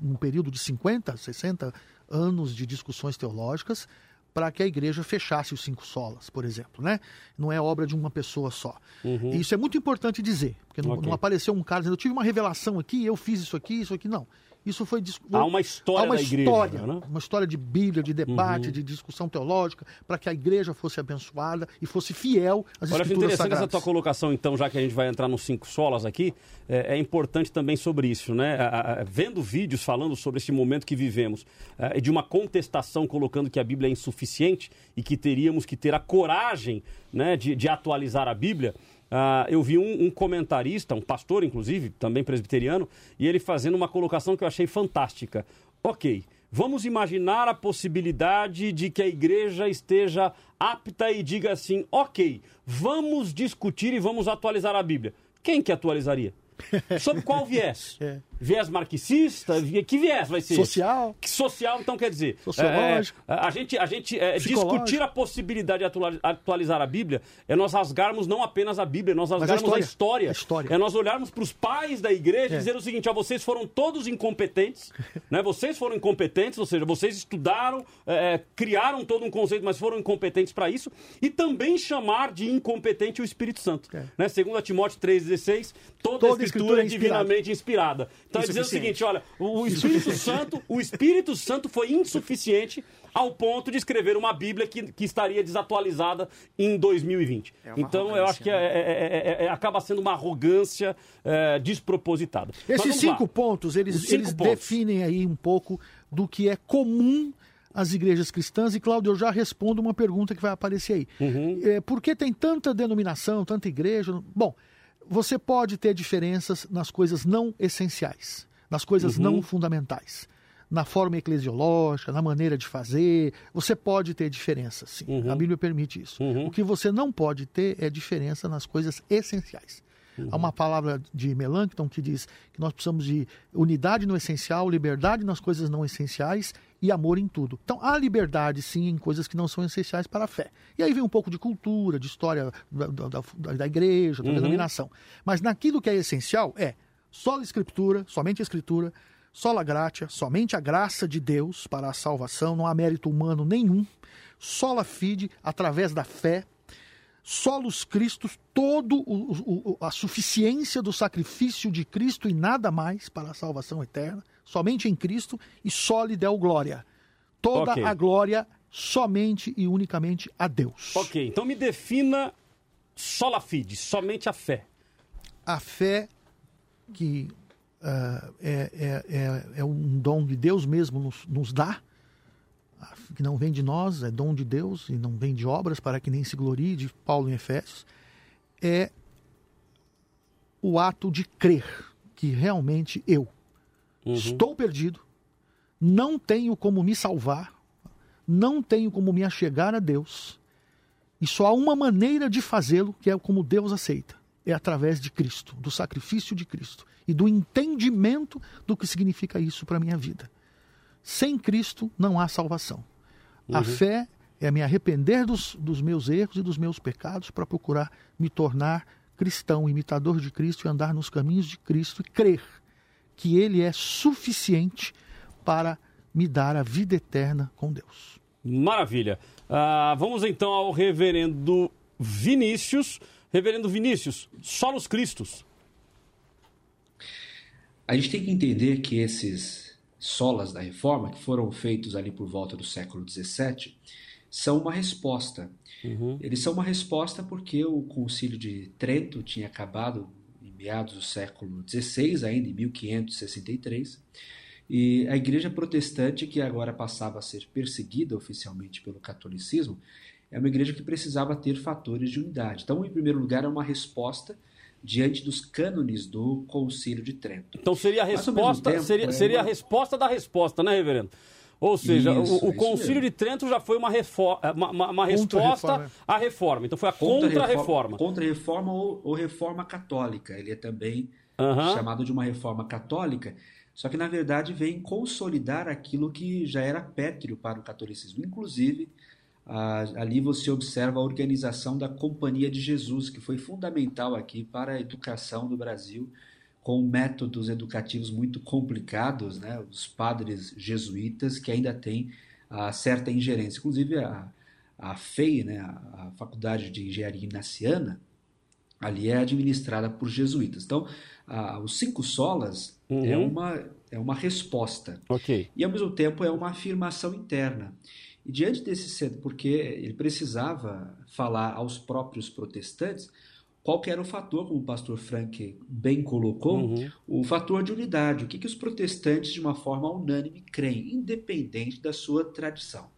num- período de 50, 60 anos de discussões teológicas para que a igreja fechasse os cinco solas, por exemplo, né? Não é obra de uma pessoa só. E Isso é muito importante dizer, porque não, Ok. não apareceu um cara dizendo, eu tive uma revelação aqui, eu fiz isso aqui, isso aqui, não. Isso foi Há uma história Há uma da igreja, história, né? uma história de Bíblia, de debate, de discussão teológica, para que a igreja fosse abençoada e fosse fiel às Olha, escrituras interessante essa sagradas. tua colocação, então, já que a gente vai entrar nos cinco solas aqui, é, é importante também sobre isso, né? A- a- vendo vídeos falando sobre esse momento que vivemos, é, de uma contestação colocando que a Bíblia é insuficiente e que teríamos que ter a coragem né, de, de atualizar a Bíblia. Ah, eu vi um, um comentarista, um pastor, inclusive, também presbiteriano, e ele fazendo uma colocação que eu achei fantástica. Ok, vamos imaginar a possibilidade de que a igreja esteja apta e diga assim: ok, vamos discutir e vamos atualizar a Bíblia. Quem que atualizaria? Sob qual viés? É. Viés marxista? Que viés vai ser? Social. Que social, então quer dizer. Sociológico. é, a gente, a gente é, discutir a possibilidade de atua- atualizar a Bíblia é nós rasgarmos não apenas a Bíblia, nós a rasgarmos a história. história. A história. É nós olharmos para os pais da igreja e É. dizer o seguinte: ó, vocês foram todos incompetentes, né? Vocês foram incompetentes, ou seja, vocês estudaram, é, criaram todo um conceito, mas foram incompetentes para isso, e também chamar de incompetente o Espírito Santo. É. Né? Segundo a Timóteo 3,16, toda, Toda a escritura escritura é é inspirada. divinamente inspirada. Então é dizer o seguinte, olha, o o Espírito Santo, o Espírito Santo foi insuficiente ao ponto de escrever uma Bíblia que, que estaria desatualizada em 2020. É então eu acho que é- é- é- é- acaba sendo uma arrogância é, despropositada. Esses vamos lá. cinco pontos, Os eles, cinco eles pontos. definem aí um pouco do que é comum às igrejas cristãs. E, Cláudio, eu já respondo uma pergunta que vai aparecer aí. Uhum. É, por que tem tanta denominação, tanta igreja? Bom, você pode ter diferenças nas coisas não essenciais, nas coisas Uhum. não fundamentais. Na forma eclesiológica, na maneira de fazer, você pode ter diferenças, sim. Uhum. A Bíblia permite isso. O que você não pode ter é diferença nas coisas essenciais. Uhum. Há uma palavra de Melanchthon que diz que nós precisamos de unidade no essencial, liberdade nas coisas não essenciais e amor em tudo. Então há liberdade sim em coisas que não são essenciais para a fé. E aí vem um pouco de cultura, de história da, da, da- igreja, da denominação. Mas naquilo que é essencial é só a escritura, somente a escritura, sola gratia, somente a graça de Deus para a salvação, não há mérito humano nenhum, sola fide, através da fé, solos Cristos, todo o- o- a suficiência do sacrifício de Cristo e nada mais para a salvação eterna, somente em Cristo e só lhe deu glória. Toda Ok. a glória somente e unicamente a Deus. Ok, então me defina sola fide, somente a fé. A fé que ah, é, é, é, é um dom que Deus mesmo nos, nos dá, que não vem de nós, é dom de Deus e não vem de obras para que nem se glorie, de Paulo em Efésios, é o ato de crer que realmente eu estou perdido, não tenho como me salvar, não tenho como me achegar a Deus, e só há uma maneira de fazê-lo, que é como Deus aceita. É através de Cristo, do sacrifício de Cristo e do entendimento do que significa isso para a minha vida. Sem Cristo não há salvação. A fé é me arrepender dos, dos meus erros e dos meus pecados para procurar me tornar cristão, imitador de Cristo e andar nos caminhos de Cristo e crer que Ele é suficiente para me dar a vida eterna com Deus. Maravilha. Ah, vamos então ao reverendo Vinícius. Reverendo Vinícius, solos Cristos. A gente tem que entender que esses solas da reforma, que foram feitos ali por volta do século XVII, são uma resposta. Eles são uma resposta porque o Concílio de Trento tinha acabado meados do século XVI, ainda em 1563, e a Igreja Protestante, que agora passava a ser perseguida oficialmente pelo catolicismo, é uma igreja que precisava ter fatores de unidade. Então, em primeiro lugar, é uma resposta diante dos cânones do Concílio de Trento. Então seria a resposta, tempo, seria, é seria a uma- resposta da resposta, né, reverendo? Ou seja, Isso, o, o isso Concílio mesmo. de Trento já foi uma, refor uma, uma- uma resposta Contra-reforma. à reforma. Então foi a contra-reforma. Contra-reforma ou, ou reforma católica. Ele é também Aham. chamado de uma reforma católica, Só que, na verdade, vem consolidar aquilo que já era pétreo para o catolicismo. Inclusive, ali você observa a organização da Companhia de Jesus, que foi fundamental aqui para a educação do Brasil, com métodos educativos muito complicados, né? os padres jesuítas que ainda têm a certa ingerência. Inclusive, a, a FEI, né? a, Faculdade de Engenharia Ignaciana, ali é administrada por jesuítas. Então, a, os cinco solas é uhum. é, uma, é uma resposta. Okay. E, ao mesmo tempo, é uma afirmação interna. E diante desse centro, porque ele precisava falar aos próprios protestantes qual que era o fator, como o pastor Frank bem colocou, uhum. o fator de unidade, o que, que os protestantes, de uma forma unânime, creem, independente da sua tradição.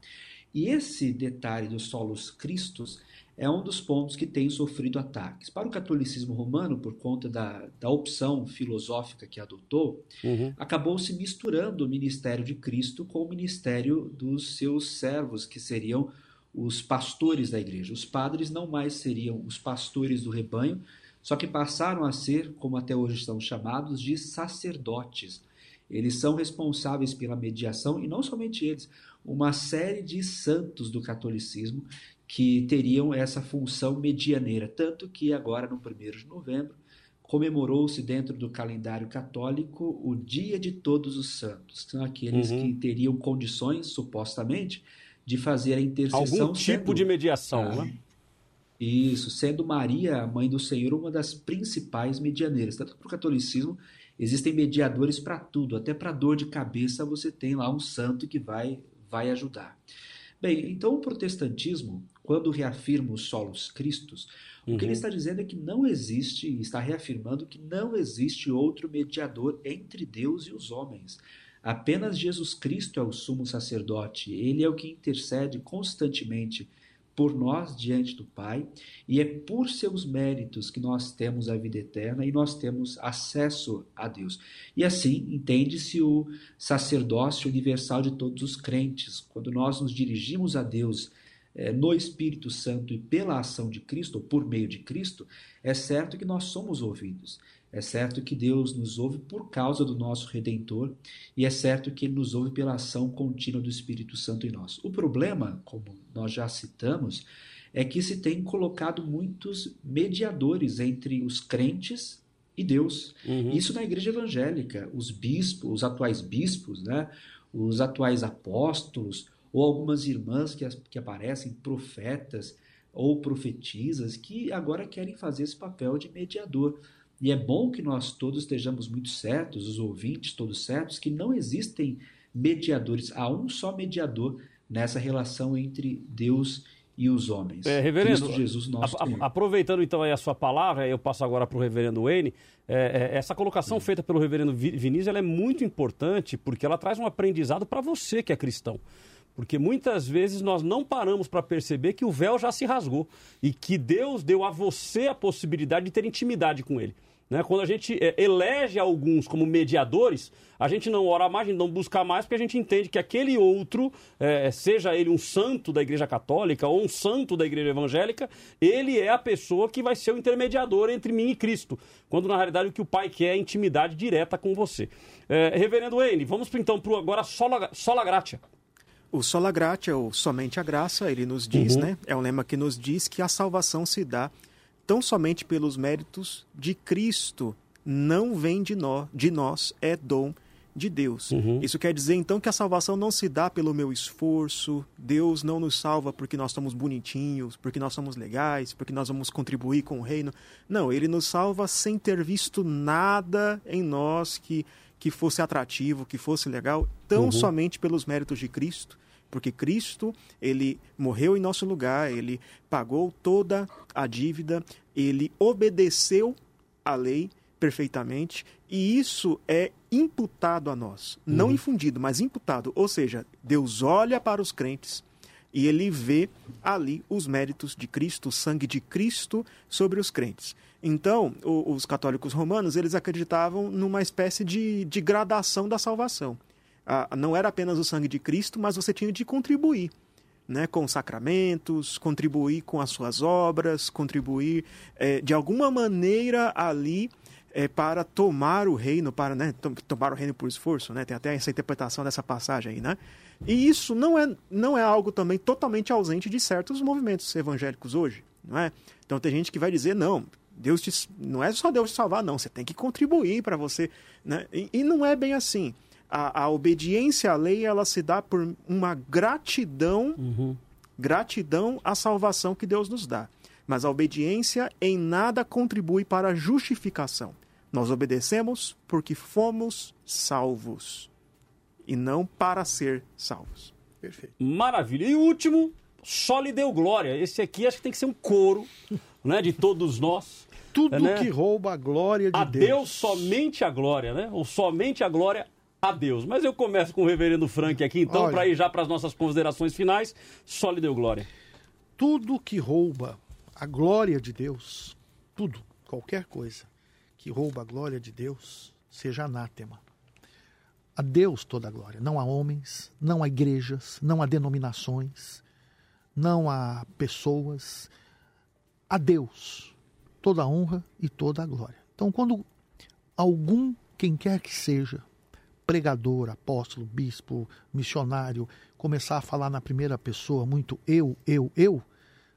E esse detalhe dos solos cristos é um dos pontos que tem sofrido ataques. Para o catolicismo romano, por conta da, da opção filosófica que adotou, uhum. acabou se misturando o ministério de Cristo com o ministério dos seus servos, que seriam os pastores da igreja. Os padres não mais seriam os pastores do rebanho, só que passaram a ser, como até hoje estão chamados, de sacerdotes. Eles são responsáveis pela mediação, e não somente eles, uma série de santos do catolicismo que teriam essa função medianeira. Tanto que agora, no 1 de novembro, comemorou-se dentro do calendário católico o Dia de Todos os Santos. São aqueles uhum. que teriam condições, supostamente, de fazer a intercessão. Algum tipo sendo, de mediação, ah, né? Isso, sendo Maria, a mãe do Senhor, uma das principais medianeiras. Tanto que para o catolicismo existem mediadores para tudo, até para dor de cabeça você tem lá um santo que vai, vai ajudar. Bem, então o protestantismo, quando reafirma os solos cristos, uhum. o que ele uhum. está dizendo é que não existe, está reafirmando que não existe outro mediador entre Deus e os homens. Apenas Jesus Cristo é o sumo sacerdote, ele é o que intercede constantemente por nós diante do Pai, e é por seus méritos que nós temos a vida eterna e nós temos acesso a Deus. E assim entende-se o sacerdócio universal de todos os crentes. Quando nós nos dirigimos a Deus é, no Espírito Santo e pela ação de Cristo, ou por meio de Cristo, é certo que nós somos ouvidos. É certo que Deus nos ouve por causa do nosso Redentor e é certo que Ele nos ouve pela ação contínua do Espírito Santo em nós. O problema, como nós já citamos, é que se tem colocado muitos mediadores entre os crentes e Deus. Uhum. Isso na igreja evangélica. Os bispos, os atuais bispos, né? os atuais apóstolos, ou algumas irmãs que, que aparecem, profetas ou profetisas, que agora querem fazer esse papel de mediador. E é bom que nós todos estejamos muito certos, os ouvintes todos certos, que não existem mediadores, há um só mediador nessa relação entre Deus e os homens. É, reverendo, Cristo Jesus, nosso a, a, aproveitando então aí a sua palavra, eu passo agora para o reverendo Wayne, é, é, essa colocação feita pelo reverendo Vinícius é muito importante porque ela traz um aprendizado para você que é cristão. Porque muitas vezes nós não paramos para perceber que o véu já se rasgou e que Deus deu a você a possibilidade de ter intimidade com Ele. Né? Quando a gente é, elege alguns como mediadores, a gente não ora mais, a gente não busca mais, porque a gente entende que aquele outro, é, seja ele um santo da Igreja Católica ou um santo da Igreja Evangélica, ele é a pessoa que vai ser o intermediador entre mim e Cristo. Quando na realidade o que o Pai quer é intimidade direta com você. É, Reverendo Wayne, vamos então para agora sola, sola gratia. O sola gratia, ou somente a graça, ele nos diz, uhum. né? É um lema que nos diz que a salvação se dá tão somente pelos méritos de Cristo, não vem de nós, de nós é dom de Deus. Uhum. Isso quer dizer então que a salvação não se dá pelo meu esforço, Deus não nos salva porque nós somos bonitinhos, porque nós somos legais, porque nós vamos contribuir com o reino. Não, ele nos salva sem ter visto nada em nós que, que fosse atrativo, que fosse legal, tão uhum. somente pelos méritos de Cristo porque Cristo, ele morreu em nosso lugar, ele pagou toda a dívida, ele obedeceu a lei perfeitamente, e isso é imputado a nós, uhum. não infundido, mas imputado, ou seja, Deus olha para os crentes e ele vê ali os méritos de Cristo, o sangue de Cristo sobre os crentes. Então, os católicos romanos, eles acreditavam numa espécie de, de gradação da salvação não era apenas o sangue de Cristo, mas você tinha de contribuir. Né, com sacramentos, contribuir com as suas obras, contribuir é, de alguma maneira ali é, para tomar o reino, para né, tomar o reino por esforço, né? Tem até essa interpretação dessa passagem aí, né? E isso não é, não é algo também totalmente ausente de certos movimentos evangélicos hoje, não é? Então tem gente que vai dizer, não, Deus te, não é só Deus te salvar, não, você tem que contribuir para você, né? E, e, não é bem assim. A, a, obediência à lei, ela se dá por uma gratidão, uhum. gratidão à salvação que Deus nos dá. Mas a obediência em nada contribui para a justificação. Nós obedecemos porque fomos salvos e não para ser salvos. Perfeito. Maravilha. E o último, só lhe deu glória. Esse aqui acho que tem que ser um coro né, de todos nós. Tudo né? que rouba a glória de a Deus. A Deus somente a glória, né? Ou somente a glória a Deus. Mas eu começo com o reverendo Frank aqui, então, para ir já para as nossas considerações finais, só lhe deu glória. Tudo que rouba a glória de Deus, tudo, qualquer coisa que rouba a glória de Deus, seja anátema. A Deus toda a glória, não a homens, não a igrejas, não a denominações, não a pessoas, a Deus toda a honra e toda a glória. Então, quando algum, quem quer que seja, pregador, apóstolo, bispo, missionário, começar a falar na primeira pessoa muito eu, eu, eu,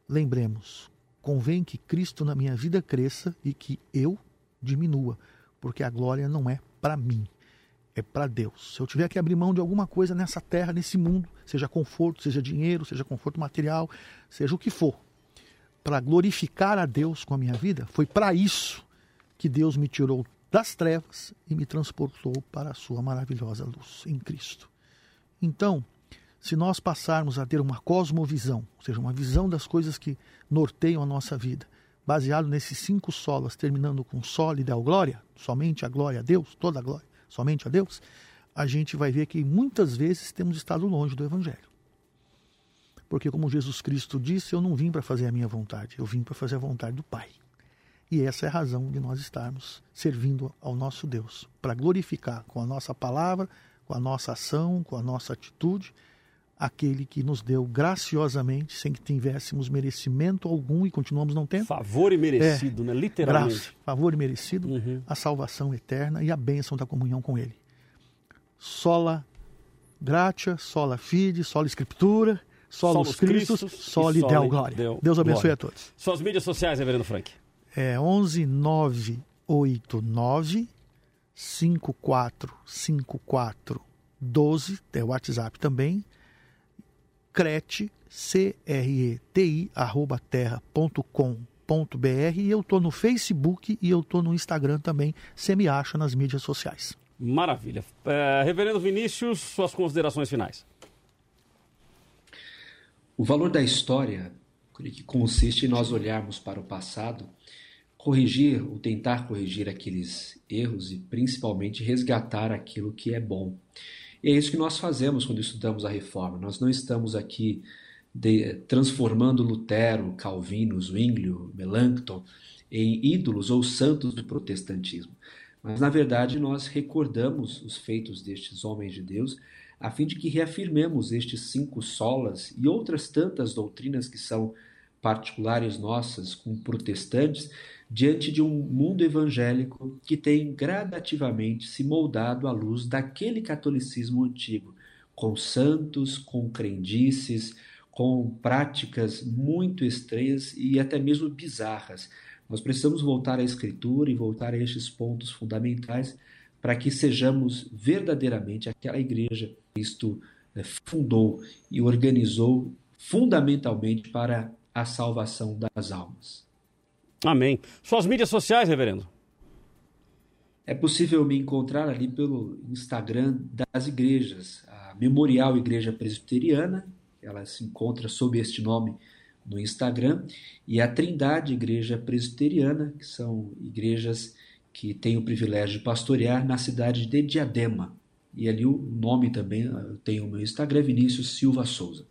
lembremos, Convém que Cristo na minha vida cresça e que eu diminua, porque a glória não é para mim, é para Deus. Se eu tiver que abrir mão de alguma coisa nessa terra, nesse mundo, seja conforto, seja dinheiro, seja conforto material, seja o que for, para glorificar a Deus com a minha vida, foi para isso que Deus me tirou das trevas e me transportou para a sua maravilhosa luz em Cristo. Então, se nós passarmos a ter uma cosmovisão, ou seja, uma visão das coisas que norteiam a nossa vida, baseado nesses cinco solas, terminando com sólida e glória, somente a glória a Deus, toda a glória, somente a Deus, a gente vai ver que muitas vezes temos estado longe do Evangelho. Porque, como Jesus Cristo disse, eu não vim para fazer a minha vontade, eu vim para fazer a vontade do Pai. E essa é a razão de nós estarmos servindo ao nosso Deus, para glorificar com a nossa palavra, com a nossa ação, com a nossa atitude aquele que nos deu graciosamente, sem que tivéssemos merecimento algum e continuamos não tendo. Favor e merecido, é, né? Literalmente. Graça, favor e merecido, uhum. a salvação eterna e a bênção da comunhão com Ele. Sola gratia, sola fide, sola escritura, sola os Cristos, soli Deo glória. Deus abençoe glória. a todos. Suas mídias sociais, Reverendo Frank. É 11 989 5454 12, é o WhatsApp também crete, C-R-E-T-I, arroba terra.com.br e eu estou no Facebook e eu estou no Instagram também, você me acha nas mídias sociais. Maravilha. É, Reverendo Vinícius, suas considerações finais. O valor da história, que consiste em nós olharmos para o passado, corrigir ou tentar corrigir aqueles erros e principalmente resgatar aquilo que é bom. E é isso que nós fazemos quando estudamos a reforma. Nós não estamos aqui de, transformando Lutero, Calvino, Zwinglio, Melanchthon em ídolos ou santos do protestantismo. Mas, na verdade, nós recordamos os feitos destes homens de Deus a fim de que reafirmemos estes cinco solas e outras tantas doutrinas que são particulares nossas com protestantes diante de um mundo evangélico que tem gradativamente se moldado à luz daquele catolicismo antigo, com santos, com crendices, com práticas muito estranhas e até mesmo bizarras. Nós precisamos voltar à Escritura e voltar a estes pontos fundamentais para que sejamos verdadeiramente aquela igreja que Cristo eh, fundou e organizou fundamentalmente para a salvação das almas. Amém. Suas mídias sociais, reverendo? É possível me encontrar ali pelo Instagram das igrejas. A Memorial Igreja Presbiteriana, ela se encontra sob este nome no Instagram, e a Trindade Igreja Presbiteriana, que são igrejas que têm o privilégio de pastorear na cidade de Diadema. E ali o nome também tem o meu Instagram, Vinícius Silva Souza.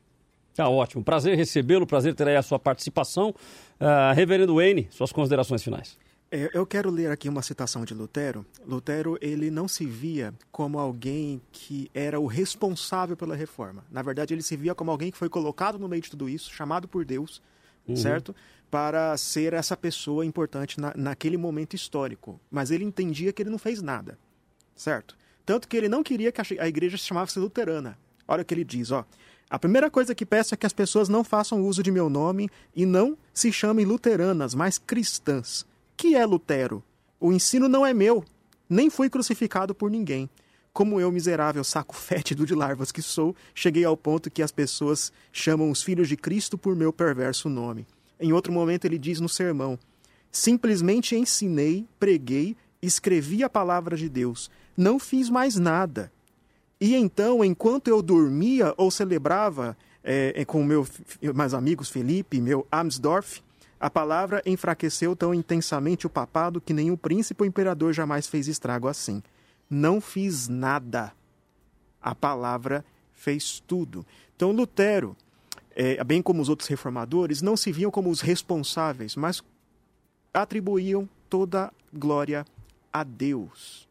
Tá ótimo. Prazer recebê-lo, prazer ter aí a sua participação. Uh, Reverendo Wayne, suas considerações finais. É, eu quero ler aqui uma citação de Lutero. Lutero, ele não se via como alguém que era o responsável pela reforma. Na verdade, ele se via como alguém que foi colocado no meio de tudo isso, chamado por Deus, uhum. certo? Para ser essa pessoa importante na, naquele momento histórico. Mas ele entendia que ele não fez nada, certo? Tanto que ele não queria que a igreja se chamasse luterana. Olha o que ele diz, ó. A primeira coisa que peço é que as pessoas não façam uso de meu nome e não se chamem luteranas, mas cristãs. Que é Lutero? O ensino não é meu, nem fui crucificado por ninguém. Como eu, miserável saco fétido de larvas que sou, cheguei ao ponto que as pessoas chamam os filhos de Cristo por meu perverso nome. Em outro momento, ele diz no sermão: Simplesmente ensinei, preguei, escrevi a palavra de Deus. Não fiz mais nada. E então, enquanto eu dormia ou celebrava é, com meu, meus amigos Felipe, meu Amsdorff, a palavra enfraqueceu tão intensamente o papado que nenhum príncipe ou imperador jamais fez estrago assim. Não fiz nada. A palavra fez tudo. Então, Lutero, é, bem como os outros reformadores, não se viam como os responsáveis, mas atribuíam toda glória a Deus.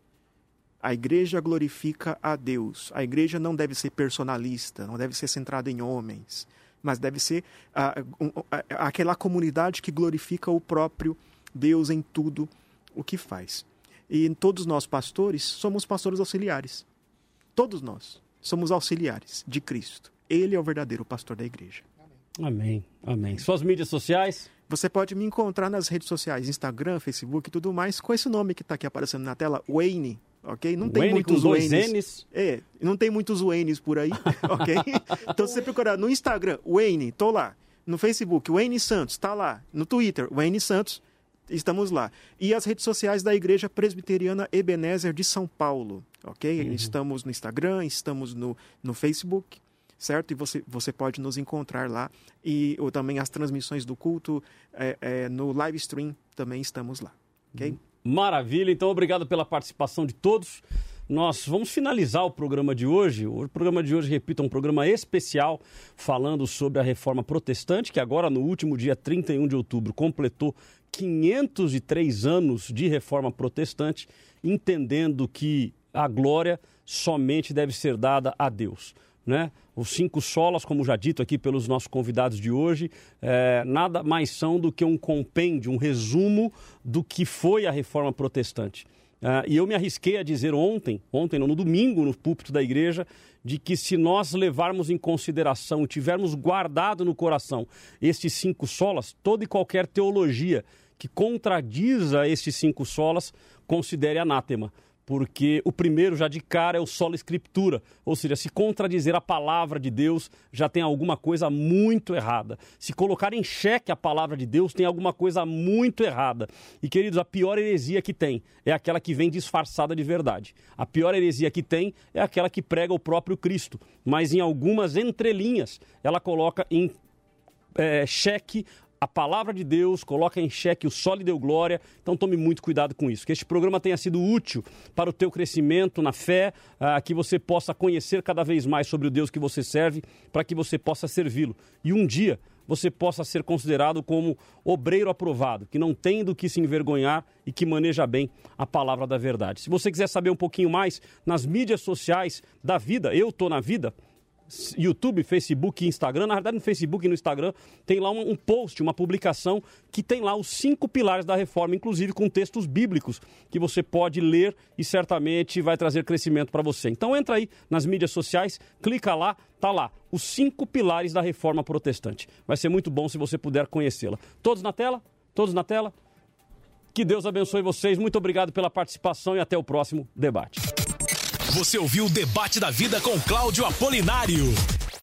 A igreja glorifica a Deus. A igreja não deve ser personalista, não deve ser centrada em homens, mas deve ser aquela comunidade que glorifica o próprio Deus em tudo o que faz. E todos nós, pastores, somos pastores auxiliares. Todos nós somos auxiliares de Cristo. Ele é o verdadeiro pastor da igreja. Amém. Amém. Suas mídias sociais? Você pode me encontrar nas redes sociais, Instagram, Facebook e tudo mais, com esse nome que está aqui aparecendo na tela, Wayne ok? Não tem Wayne muitos com dois Waynes. N's. É, não tem muitos Waynes por aí, ok? então se você procurar no Instagram, Wayne, tô lá. No Facebook, Wayne Santos, tá lá. No Twitter, Wayne Santos, estamos lá. E as redes sociais da Igreja Presbiteriana Ebenezer de São Paulo, ok? Uhum. Estamos no Instagram, estamos no, no Facebook, certo? E você, você pode nos encontrar lá. E ou também as transmissões do culto é, é, no live stream também estamos lá, ok? Uhum. Maravilha, então obrigado pela participação de todos. Nós vamos finalizar o programa de hoje. O programa de hoje, repito, é um programa especial falando sobre a reforma protestante, que agora, no último dia 31 de outubro, completou 503 anos de reforma protestante, entendendo que a glória somente deve ser dada a Deus né? Os cinco solas, como já dito aqui pelos nossos convidados de hoje, é, nada mais são do que um compêndio, um resumo do que foi a reforma protestante. É, e eu me arrisquei a dizer ontem, ontem no domingo, no púlpito da igreja, de que se nós levarmos em consideração tivermos guardado no coração estes cinco solas, toda e qualquer teologia que contradiza estes cinco solas, considere anátema porque o primeiro já de cara é o solo escritura, ou seja, se contradizer a palavra de Deus já tem alguma coisa muito errada. Se colocar em xeque a palavra de Deus tem alguma coisa muito errada. E queridos, a pior heresia que tem é aquela que vem disfarçada de verdade. A pior heresia que tem é aquela que prega o próprio Cristo, mas em algumas entrelinhas ela coloca em é, xeque a palavra de Deus, coloca em xeque o sol e deu glória. Então tome muito cuidado com isso. Que este programa tenha sido útil para o teu crescimento na fé, uh, que você possa conhecer cada vez mais sobre o Deus que você serve, para que você possa servi-lo. E um dia você possa ser considerado como obreiro aprovado, que não tem do que se envergonhar e que maneja bem a palavra da verdade. Se você quiser saber um pouquinho mais nas mídias sociais da vida, eu estou na vida, YouTube, Facebook e Instagram. Na verdade, no Facebook e no Instagram tem lá um, um, post, uma publicação que tem lá os cinco pilares da reforma, inclusive com textos bíblicos que você pode ler e certamente vai trazer crescimento para você. Então entra aí nas mídias sociais, clica lá, tá lá, os cinco pilares da reforma protestante. Vai ser muito bom se você puder conhecê-la. Todos na tela? Todos na tela? Que Deus abençoe vocês. Muito obrigado pela participação e até o próximo debate. Você ouviu o Debate da Vida com Cláudio Apolinário.